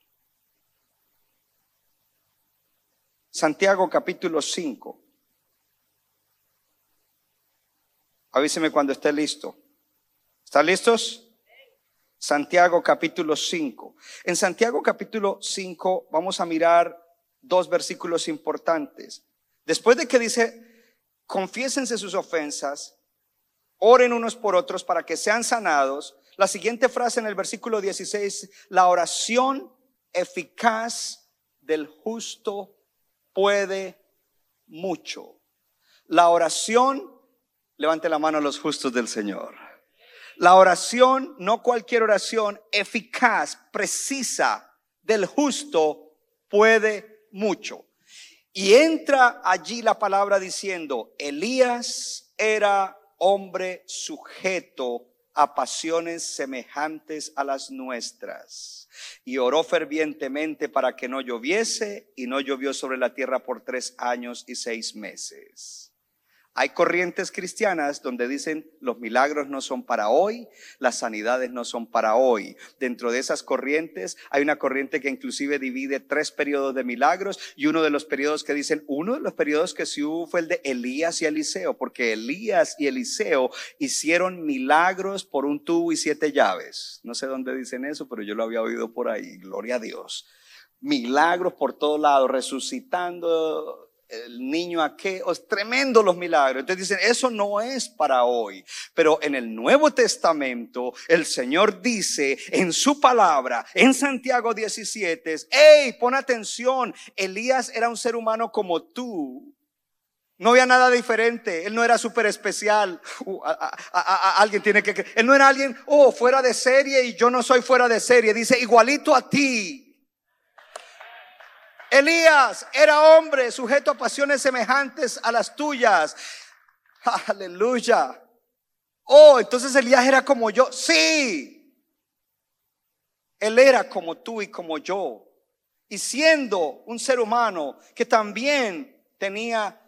Santiago capítulo 5. Avíseme cuando esté listo. ¿Están listos? Santiago capítulo 5. En Santiago capítulo 5 vamos a mirar dos versículos importantes. Después de que dice, confiésense sus ofensas, oren unos por otros para que sean sanados, la siguiente frase en el versículo 16, la oración eficaz del justo puede mucho. La oración, levante la mano a los justos del Señor. La oración, no cualquier oración, eficaz, precisa del justo, puede mucho. Y entra allí la palabra diciendo, Elías era hombre sujeto a pasiones semejantes a las nuestras. Y oró fervientemente para que no lloviese y no llovió sobre la tierra por tres años y seis meses. Hay corrientes cristianas donde dicen los milagros no son para hoy, las sanidades no son para hoy. Dentro de esas corrientes hay una corriente que inclusive divide tres periodos de milagros y uno de los periodos que dicen, uno de los periodos que sí hubo fue el de Elías y Eliseo, porque Elías y Eliseo hicieron milagros por un tubo y siete llaves. No sé dónde dicen eso, pero yo lo había oído por ahí, gloria a Dios. Milagros por todos lados, resucitando el niño aquel, es tremendo los milagros. Entonces dicen, eso no es para hoy. Pero en el Nuevo Testamento, el Señor dice en su palabra, en Santiago 17, hey, pon atención, Elías era un ser humano como tú. No había nada diferente. Él no era súper especial. Uh, alguien tiene que... Él no era alguien, oh, fuera de serie y yo no soy fuera de serie. Dice, igualito a ti. Elías era hombre sujeto a pasiones semejantes a las tuyas. Aleluya. Oh, entonces Elías era como yo. Sí. Él era como tú y como yo. Y siendo un ser humano que también tenía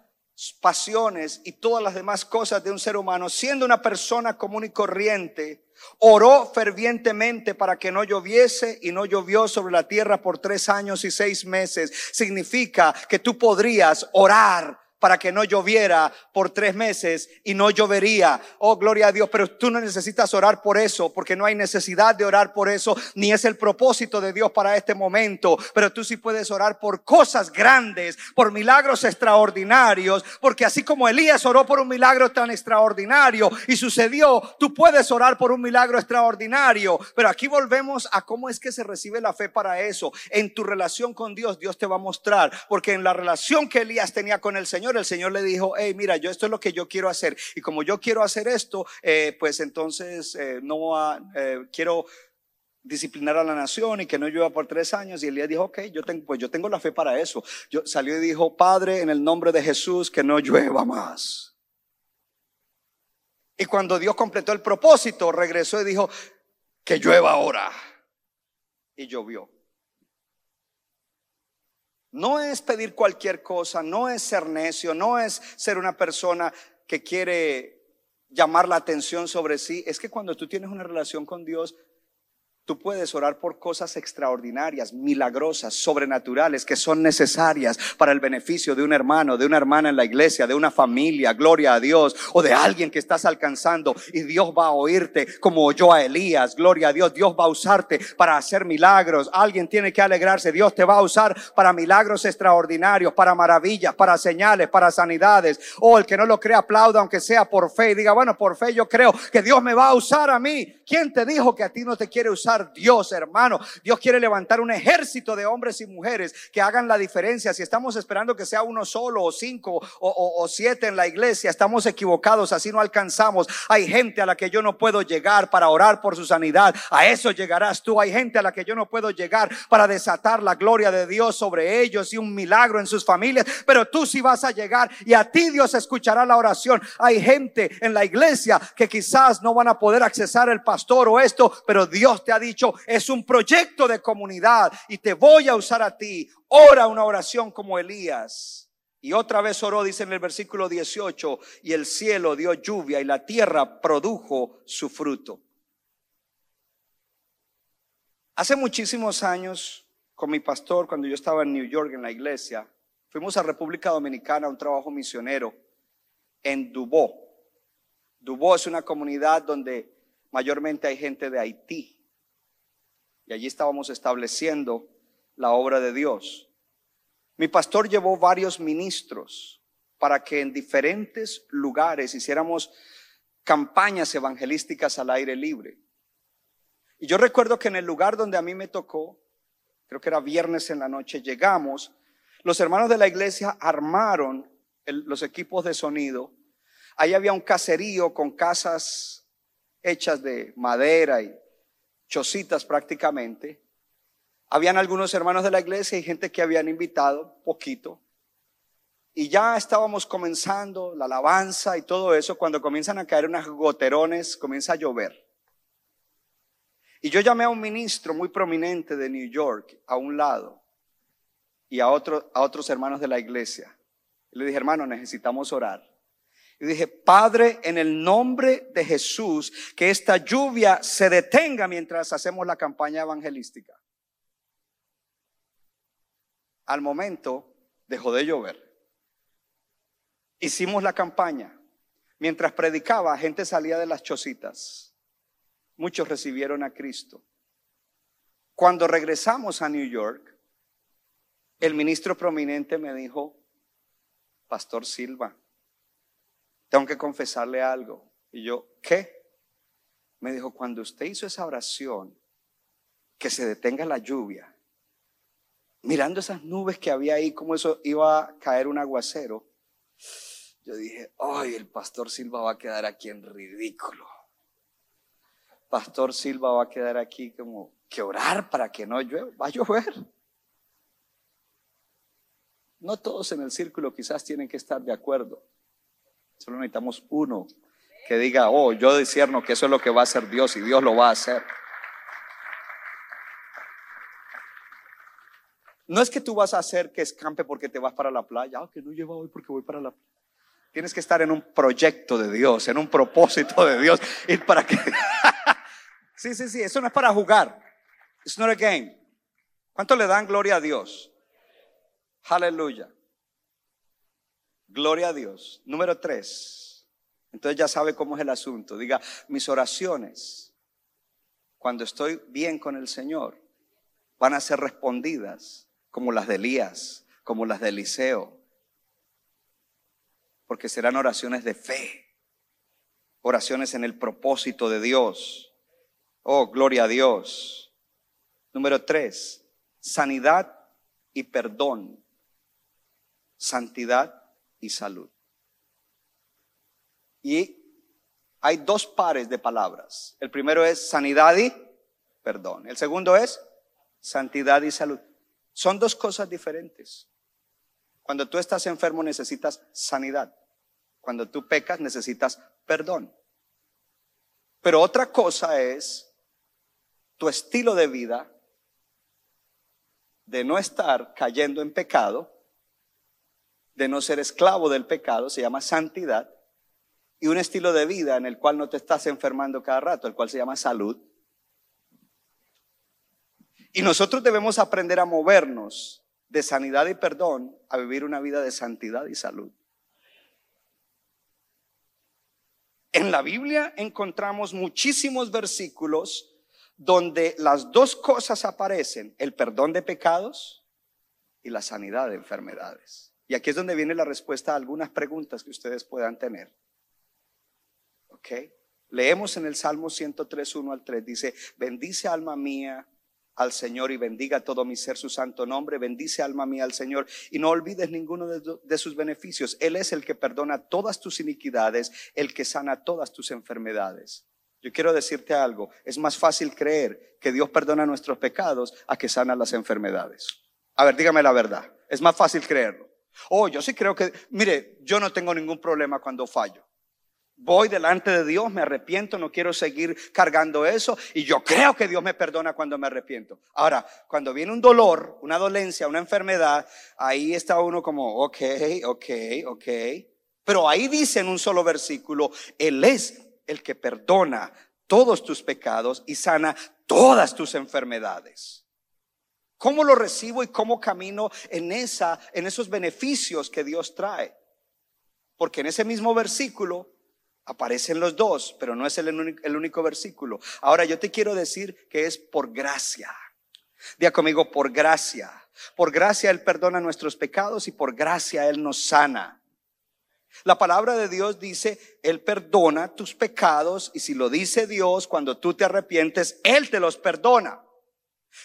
pasiones y todas las demás cosas de un ser humano, siendo una persona común y corriente, oró fervientemente para que no lloviese y no llovió sobre la tierra por tres años y seis meses. Significa que tú podrías orar para que no lloviera por tres meses y no llovería. Oh, gloria a Dios, pero tú no necesitas orar por eso, porque no hay necesidad de orar por eso, ni es el propósito de Dios para este momento. Pero tú sí puedes orar por cosas grandes, por milagros extraordinarios, porque así como Elías oró por un milagro tan extraordinario y sucedió, tú puedes orar por un milagro extraordinario. Pero aquí volvemos a cómo es que se recibe la fe para eso. En tu relación con Dios, Dios te va a mostrar, porque en la relación que Elías tenía con el Señor, el Señor le dijo, hey, mira, yo esto es lo que yo quiero hacer. Y como yo quiero hacer esto, eh, pues entonces eh, no eh, quiero disciplinar a la nación y que no llueva por tres años. Y Elías dijo, ok, yo tengo, pues yo tengo la fe para eso. Yo salió y dijo, Padre, en el nombre de Jesús, que no llueva más. Y cuando Dios completó el propósito, regresó y dijo, que llueva ahora. Y llovió. No es pedir cualquier cosa, no es ser necio, no es ser una persona que quiere llamar la atención sobre sí. Es que cuando tú tienes una relación con Dios, Tú puedes orar por cosas extraordinarias, milagrosas, sobrenaturales, que son necesarias para el beneficio de un hermano, de una hermana en la iglesia, de una familia, gloria a Dios, o de alguien que estás alcanzando y Dios va a oírte como oyó a Elías, gloria a Dios, Dios va a usarte para hacer milagros, alguien tiene que alegrarse, Dios te va a usar para milagros extraordinarios, para maravillas, para señales, para sanidades, o el que no lo crea aplauda aunque sea por fe y diga, bueno, por fe yo creo que Dios me va a usar a mí. ¿Quién te dijo que a ti no te quiere usar? Dios, hermano. Dios quiere levantar un ejército de hombres y mujeres que hagan la diferencia. Si estamos esperando que sea uno solo o cinco o, siete en la iglesia, estamos equivocados, así no alcanzamos. Hay gente a la que yo no puedo llegar para orar por su sanidad. A eso llegarás tú. Hay gente a la que yo no puedo llegar para desatar la gloria de Dios sobre ellos y un milagro en sus familias. Pero tú sí vas a llegar y a ti Dios escuchará la oración. Hay gente en la iglesia que quizás no van a poder accesar el pastor o esto, pero Dios te ha dicho, es un proyecto de comunidad y te voy a usar a ti. Ora una oración como Elías. Y otra vez oró, dice en el versículo 18, y el cielo dio lluvia y la tierra produjo su fruto. Hace muchísimos años, con mi pastor, cuando yo estaba en New York en la iglesia, fuimos a República Dominicana a un trabajo misionero en Dubó. Dubó es una comunidad donde mayormente hay gente de Haití. Y allí estábamos estableciendo la obra de Dios. Mi pastor llevó varios ministros para que en diferentes lugares hiciéramos campañas evangelísticas al aire libre. Y yo recuerdo que en el lugar donde a mí me tocó, creo que era viernes en la noche, llegamos, los hermanos de la iglesia armaron los equipos de sonido. Ahí había un caserío con casas hechas de madera y chocitas prácticamente. Habían algunos hermanos de la iglesia y gente que habían invitado poquito. Y ya estábamos comenzando la alabanza y todo eso. Cuando comienzan a caer unas goterones, comienza a llover. Y yo llamé a un ministro muy prominente de New York a un lado y a, a otros hermanos de la iglesia. Le dije, hermano, necesitamos orar. Y dije, Padre, en el nombre de Jesús, que esta lluvia se detenga mientras hacemos la campaña evangelística. Al momento dejó de llover. Hicimos la campaña. Mientras predicaba, gente salía de las chocitas. Muchos recibieron a Cristo. Cuando regresamos a New York, el ministro prominente me dijo, Pastor Silva, tengo que confesarle algo. Y yo, ¿qué? Me dijo, cuando usted hizo esa oración, que se detenga la lluvia, mirando esas nubes que había ahí, como eso iba a caer un aguacero, yo dije, ay, el pastor Silva va a quedar aquí en ridículo. Pastor Silva va a quedar aquí como que orar para que no llueva, va a llover. No todos en el círculo quizás tienen que estar de acuerdo. Solo necesitamos uno que diga, oh, yo discierno que eso es lo que va a hacer Dios y Dios lo va a hacer. No es que tú vas a hacer que escampe porque te vas para la playa, oh, que no lleva hoy porque voy para la playa. Tienes que estar en un proyecto de Dios, en un propósito de Dios. Y para que... sí, sí, sí, eso no es para jugar. It's not a game. ¿Cuánto le dan gloria a Dios? Aleluya. Gloria a Dios. Número tres. Entonces ya sabe cómo es el asunto. Diga, mis oraciones, cuando estoy bien con el Señor, van a ser respondidas como las de Elías, como las de Eliseo. Porque serán oraciones de fe, oraciones en el propósito de Dios. Oh, gloria a Dios. Número tres, sanidad y perdón. Santidad y salud. Y hay dos pares de palabras. El primero es sanidad y perdón. El segundo es santidad y salud. Son dos cosas diferentes. Cuando tú estás enfermo necesitas sanidad. Cuando tú pecas necesitas perdón. Pero otra cosa es tu estilo de vida de no estar cayendo en pecado de no ser esclavo del pecado, se llama santidad, y un estilo de vida en el cual no te estás enfermando cada rato, el cual se llama salud. Y nosotros debemos aprender a movernos de sanidad y perdón a vivir una vida de santidad y salud. En la Biblia encontramos muchísimos versículos donde las dos cosas aparecen, el perdón de pecados y la sanidad de enfermedades. Y aquí es donde viene la respuesta a algunas preguntas que ustedes puedan tener. ¿Ok? Leemos en el Salmo 103, 1 al 3, dice, bendice alma mía al Señor y bendiga todo mi ser su santo nombre, bendice alma mía al Señor y no olvides ninguno de, de, sus beneficios. Él es el que perdona todas tus iniquidades, el que sana todas tus enfermedades. Yo quiero decirte algo, es más fácil creer que Dios perdona nuestros pecados a que sana las enfermedades. A ver, dígame la verdad, es más fácil creerlo. Oh, yo sí creo que, mire, yo no tengo ningún problema cuando fallo. Voy delante de Dios, me arrepiento, no quiero seguir cargando eso y yo creo que Dios me perdona cuando me arrepiento. Ahora, cuando viene un dolor, una dolencia, una enfermedad, ahí está uno como, ok, ok, ok. Pero ahí dice en un solo versículo, Él es el que perdona todos tus pecados y sana todas tus enfermedades. ¿Cómo lo recibo y cómo camino en, esa, en esos beneficios que Dios trae? Porque en ese mismo versículo aparecen los dos, pero no es el, único versículo. Ahora yo te quiero decir que es por gracia. Día conmigo, por gracia. Por gracia Él perdona nuestros pecados y por gracia Él nos sana. La palabra de Dios dice, Él perdona tus pecados y si lo dice Dios, cuando tú te arrepientes, Él te los perdona.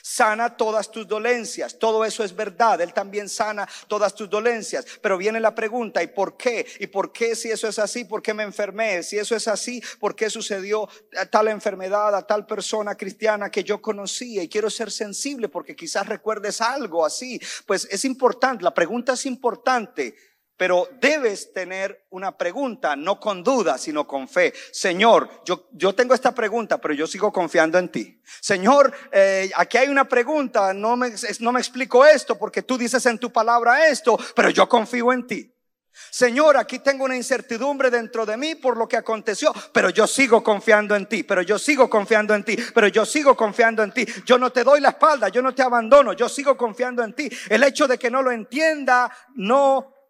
Sana todas tus dolencias. Todo eso es verdad. Él también sana todas tus dolencias. Pero viene la pregunta, ¿y por qué? ¿Y por qué si eso es así? ¿Por qué me enfermé? Si eso es así, ¿por qué sucedió tal enfermedad a tal persona cristiana que yo conocía? Y quiero ser sensible porque quizás recuerdes algo así. Pues es importante, la pregunta es importante. Pero debes tener una pregunta, no con duda, sino con fe. Señor, yo, yo tengo esta pregunta, pero yo sigo confiando en ti. Señor, eh, aquí hay una pregunta, no me, no me explico esto porque tú dices en tu palabra esto, pero yo confío en ti. Señor, aquí tengo una incertidumbre dentro de mí por lo que aconteció, pero yo sigo confiando en ti, pero yo sigo confiando en ti, pero yo sigo confiando en ti. Yo no te doy la espalda, yo no te abandono, yo sigo confiando en ti. El hecho de que no lo entienda no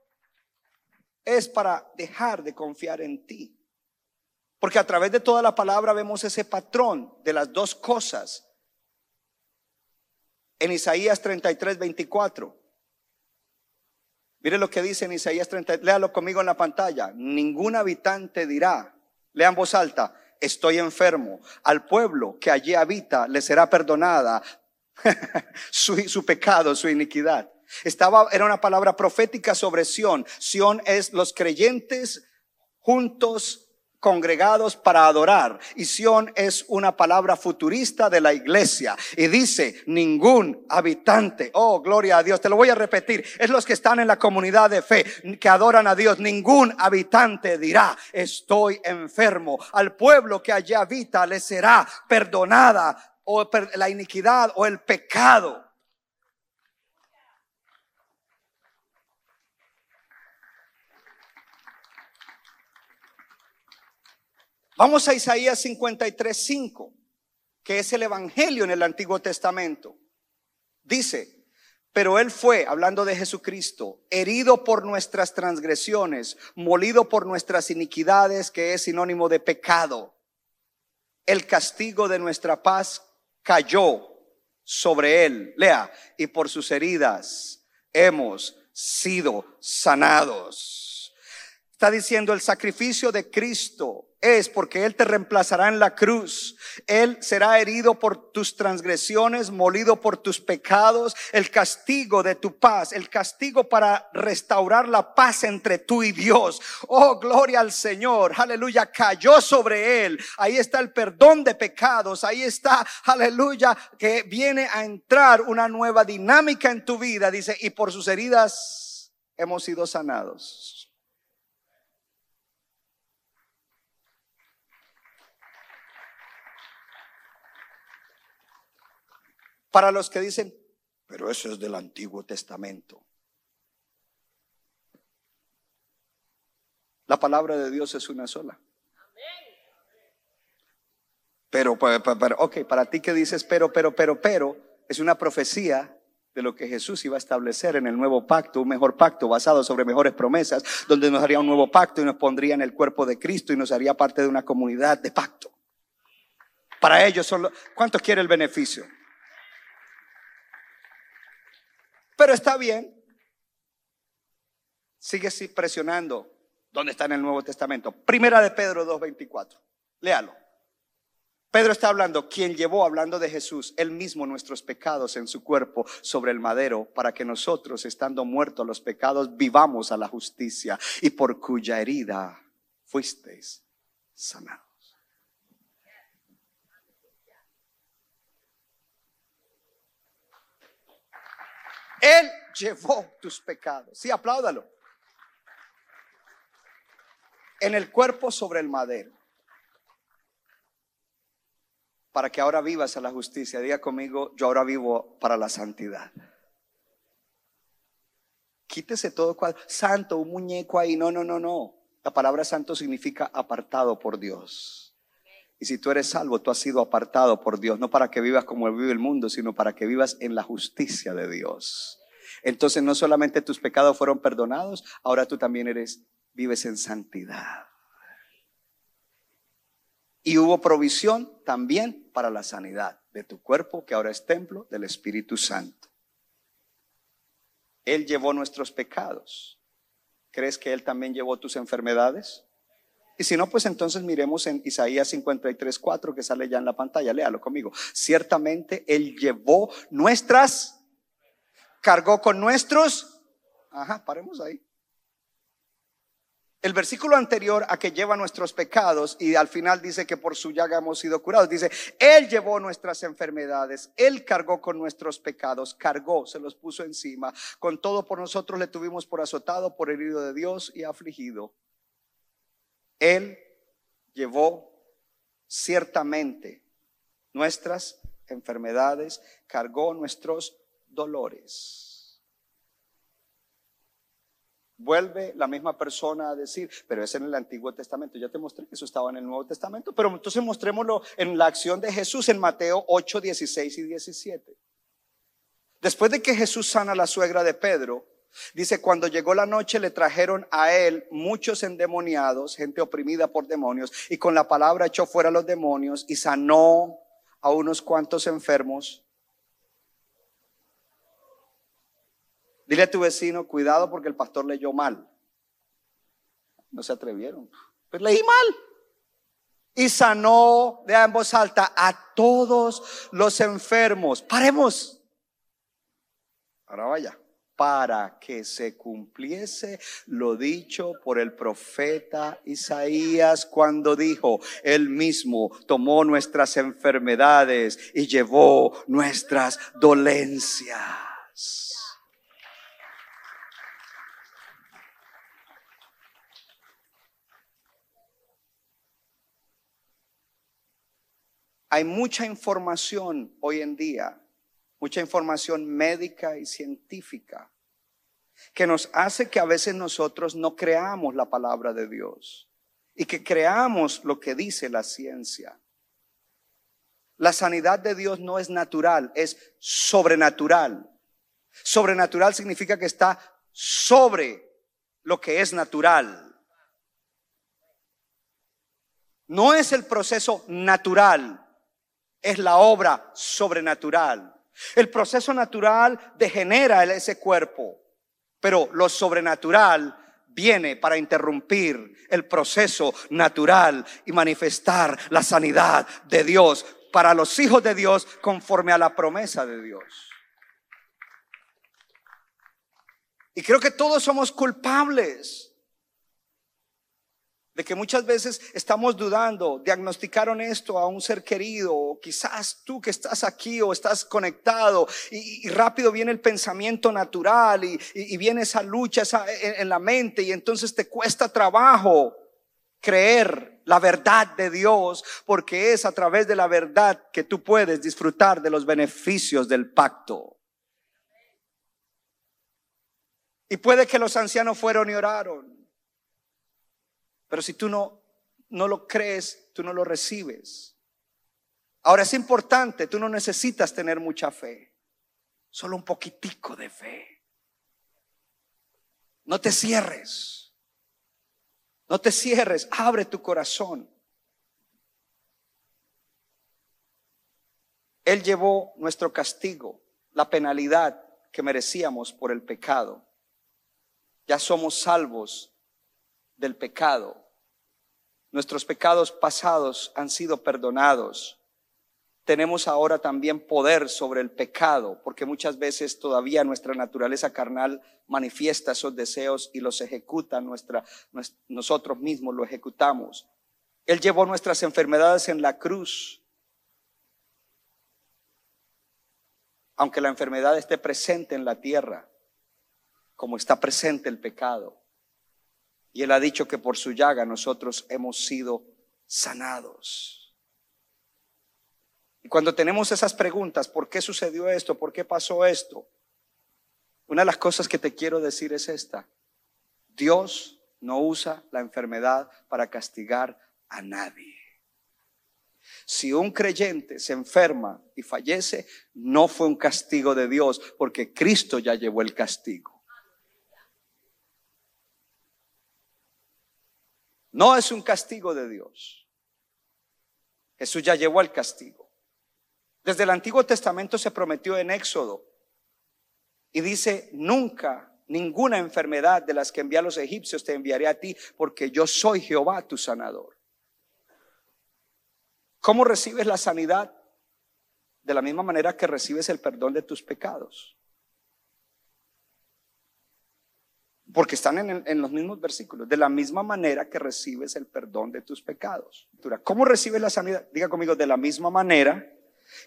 es para dejar de confiar en ti. Porque a través de toda la palabra vemos ese patrón de las dos cosas. En Isaías 33, 24. Mire lo que dice en Isaías 30, léalo conmigo en la pantalla. Ningún habitante dirá, lean voz alta, estoy enfermo. Al pueblo que allí habita le será perdonada su, su pecado, su iniquidad. Estaba, era una palabra profética sobre Sión. Sión es los creyentes juntos congregados para adorar. Y Sión es una palabra futurista de la iglesia. Y dice, ningún habitante, oh, gloria a Dios, te lo voy a repetir, es los que están en la comunidad de fe, que adoran a Dios. Ningún habitante dirá, estoy enfermo. Al pueblo que allí habita le será perdonada o la iniquidad o el pecado. Vamos a Isaías 53, 5, que es el Evangelio en el Antiguo Testamento. Dice, pero Él fue, hablando de Jesucristo, herido por nuestras transgresiones, molido por nuestras iniquidades, que es sinónimo de pecado. El castigo de nuestra paz cayó sobre Él. Lea, y por sus heridas hemos sido sanados. Está diciendo el sacrificio de Cristo es porque Él te reemplazará en la cruz. Él será herido por tus transgresiones, molido por tus pecados, el castigo de tu paz, el castigo para restaurar la paz entre tú y Dios. Oh, gloria al Señor, aleluya, cayó sobre Él. Ahí está el perdón de pecados, ahí está, aleluya, que viene a entrar una nueva dinámica en tu vida, dice, y por sus heridas hemos sido sanados. Para los que dicen, pero eso es del Antiguo Testamento. La palabra de Dios es una sola. Pero, pero, pero, ok, para ti que dices, pero, pero, pero, pero, es una profecía de lo que Jesús iba a establecer en el nuevo pacto, un mejor pacto basado sobre mejores promesas, donde nos haría un nuevo pacto y nos pondría en el cuerpo de Cristo y nos haría parte de una comunidad de pacto. Para ellos solo, ¿cuántos quiere el beneficio? Pero está bien. Sigue presionando. ¿Dónde está en el Nuevo Testamento? Primera de Pedro 2.24. Léalo. Pedro está hablando, quien llevó, hablando de Jesús, él mismo nuestros pecados en su cuerpo sobre el madero, para que nosotros, estando muertos los pecados, vivamos a la justicia y por cuya herida fuisteis sanados. Él llevó tus pecados. Sí, apláudalo. En el cuerpo sobre el madero. Para que ahora vivas a la justicia. Diga conmigo, yo ahora vivo para la santidad. Quítese todo. Santo, un muñeco ahí. No, no, no, no. La palabra santo significa apartado por Dios. Y si tú eres salvo, tú has sido apartado por Dios, no para que vivas como vive el mundo, sino para que vivas en la justicia de Dios. Entonces no solamente tus pecados fueron perdonados, ahora tú también eres, vives en santidad. Y hubo provisión también para la sanidad de tu cuerpo, que ahora es templo del Espíritu Santo. Él llevó nuestros pecados. ¿Crees que Él también llevó tus enfermedades? Y si no, pues entonces miremos en Isaías 53, 4 que sale ya en la pantalla. Léalo conmigo. Ciertamente Él llevó nuestras, cargó con nuestros. Ajá, paremos ahí. El versículo anterior a que lleva nuestros pecados y al final dice que por su llaga hemos sido curados. Dice, Él llevó nuestras enfermedades, Él cargó con nuestros pecados, cargó, se los puso encima. Con todo por nosotros le tuvimos por azotado, por herido de Dios y afligido. Él llevó ciertamente nuestras enfermedades, cargó nuestros dolores vuelve la misma persona a decir, pero es en el Antiguo Testamento. Ya te mostré que eso estaba en el Nuevo Testamento, pero entonces mostrémoslo en la acción de Jesús en Mateo 8, 16 y 17. Después de que Jesús sana a la suegra de Pedro, dice, cuando llegó la noche le trajeron a él muchos endemoniados, gente oprimida por demonios, y con la palabra echó fuera los demonios y sanó a unos cuantos enfermos Dile a tu vecino, cuidado porque el pastor leyó mal. No se atrevieron. Pues leí mal. Y sanó, de en voz alta, a todos los enfermos. Paremos. Ahora vaya. Para que se cumpliese lo dicho por el profeta Isaías cuando dijo, Él mismo tomó nuestras enfermedades y llevó nuestras dolencias. Hay mucha información hoy en día, mucha información médica y científica, que nos hace que a veces nosotros no creamos la palabra de Dios y que creamos lo que dice la ciencia. La sanidad de Dios no es natural, es sobrenatural. Sobrenatural significa que está sobre lo que es natural. No es el proceso natural, es la obra sobrenatural. El proceso natural degenera ese cuerpo, pero lo sobrenatural viene para interrumpir el proceso natural y manifestar la sanidad de Dios para los hijos de Dios conforme a la promesa de Dios. Y creo que todos somos culpables de que muchas veces estamos dudando, diagnosticaron esto a un ser querido, o quizás tú que estás aquí o estás conectado y, rápido viene el pensamiento natural y, viene esa lucha en, en la mente y entonces te cuesta trabajo creer la verdad de Dios porque es a través de la verdad que tú puedes disfrutar de los beneficios del pacto. Y puede que los ancianos fueron y oraron. Pero si tú no, no lo crees, tú no lo recibes. Ahora es importante, tú no necesitas tener mucha fe, solo un poquitico de fe. No te cierres, no te cierres, abre tu corazón. Él llevó nuestro castigo, la penalidad que merecíamos por el pecado. Ya somos salvos del pecado. Nuestros pecados pasados han sido perdonados. Tenemos ahora también poder sobre el pecado, porque muchas veces todavía nuestra naturaleza carnal manifiesta esos deseos y los ejecuta nuestra, nosotros mismos lo ejecutamos. Él llevó nuestras enfermedades en la cruz. Aunque la enfermedad esté presente en la tierra, como está presente el pecado. Y Él ha dicho que por su llaga nosotros hemos sido sanados. Y cuando tenemos esas preguntas, ¿por qué sucedió esto? ¿Por qué pasó esto? Una de las cosas que te quiero decir es esta. Dios no usa la enfermedad para castigar a nadie. Si un creyente se enferma y fallece, no fue un castigo de Dios, porque Cristo ya llevó el castigo. No es un castigo de Dios. Jesús ya llevó el castigo. Desde el Antiguo Testamento se prometió en Éxodo y dice, nunca, Ninguna enfermedad de las que envía a los egipcios te enviaré a ti, porque yo soy Jehová tu sanador. ¿Cómo recibes la sanidad? De la misma manera que recibes el perdón de tus pecados. Porque están en, los mismos versículos. De la misma manera que recibes el perdón de tus pecados. ¿Cómo recibes la sanidad? Diga conmigo, de la misma manera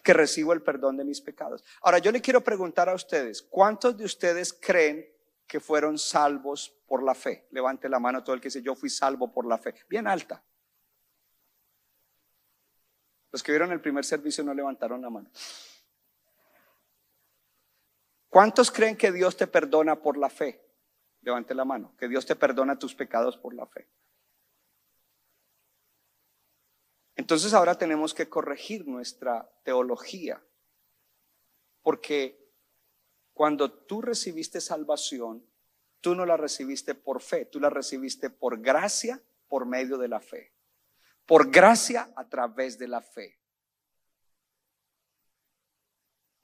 que recibo el perdón de mis pecados. Ahora, yo le quiero preguntar a ustedes, ¿cuántos de ustedes creen que fueron salvos por la fe? Levante la mano todo el que dice, yo fui salvo por la fe. Bien alta. Los que vieron el primer servicio no levantaron la mano. ¿Cuántos creen que Dios te perdona por la fe? Levante la mano. Que Dios te perdona tus pecados por la fe. Entonces ahora tenemos que corregir nuestra teología. Porque cuando tú recibiste salvación, tú no la recibiste por fe, tú la recibiste por gracia por medio de la fe. Por gracia a través de la fe.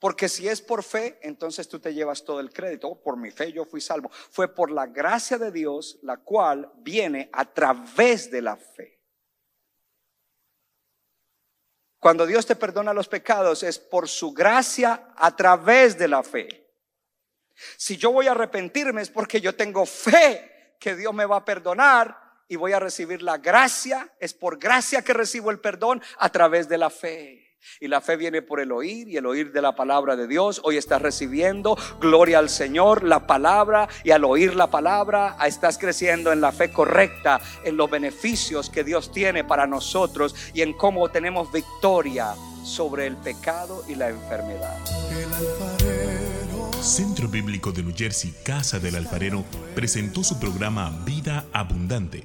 Porque si es por fe, entonces tú te llevas todo el crédito. Oh, por mi fe yo fui salvo. Fue por la gracia de Dios, la cual viene a través de la fe. Cuando Dios te perdona los pecados es por su gracia a través de la fe. Si yo voy a arrepentirme es porque yo tengo fe que Dios me va a perdonar y voy a recibir la gracia. Es por gracia que recibo el perdón a través de la fe. Y la fe viene por el oír y el oír de la palabra de Dios. Hoy estás recibiendo gloria al Señor, la palabra, y al oír la palabra estás creciendo en la fe correcta, en los beneficios que Dios tiene para nosotros y en cómo tenemos victoria sobre el pecado y la enfermedad. Centro Bíblico de New Jersey, Casa del Alfarero, presentó su programa Vida Abundante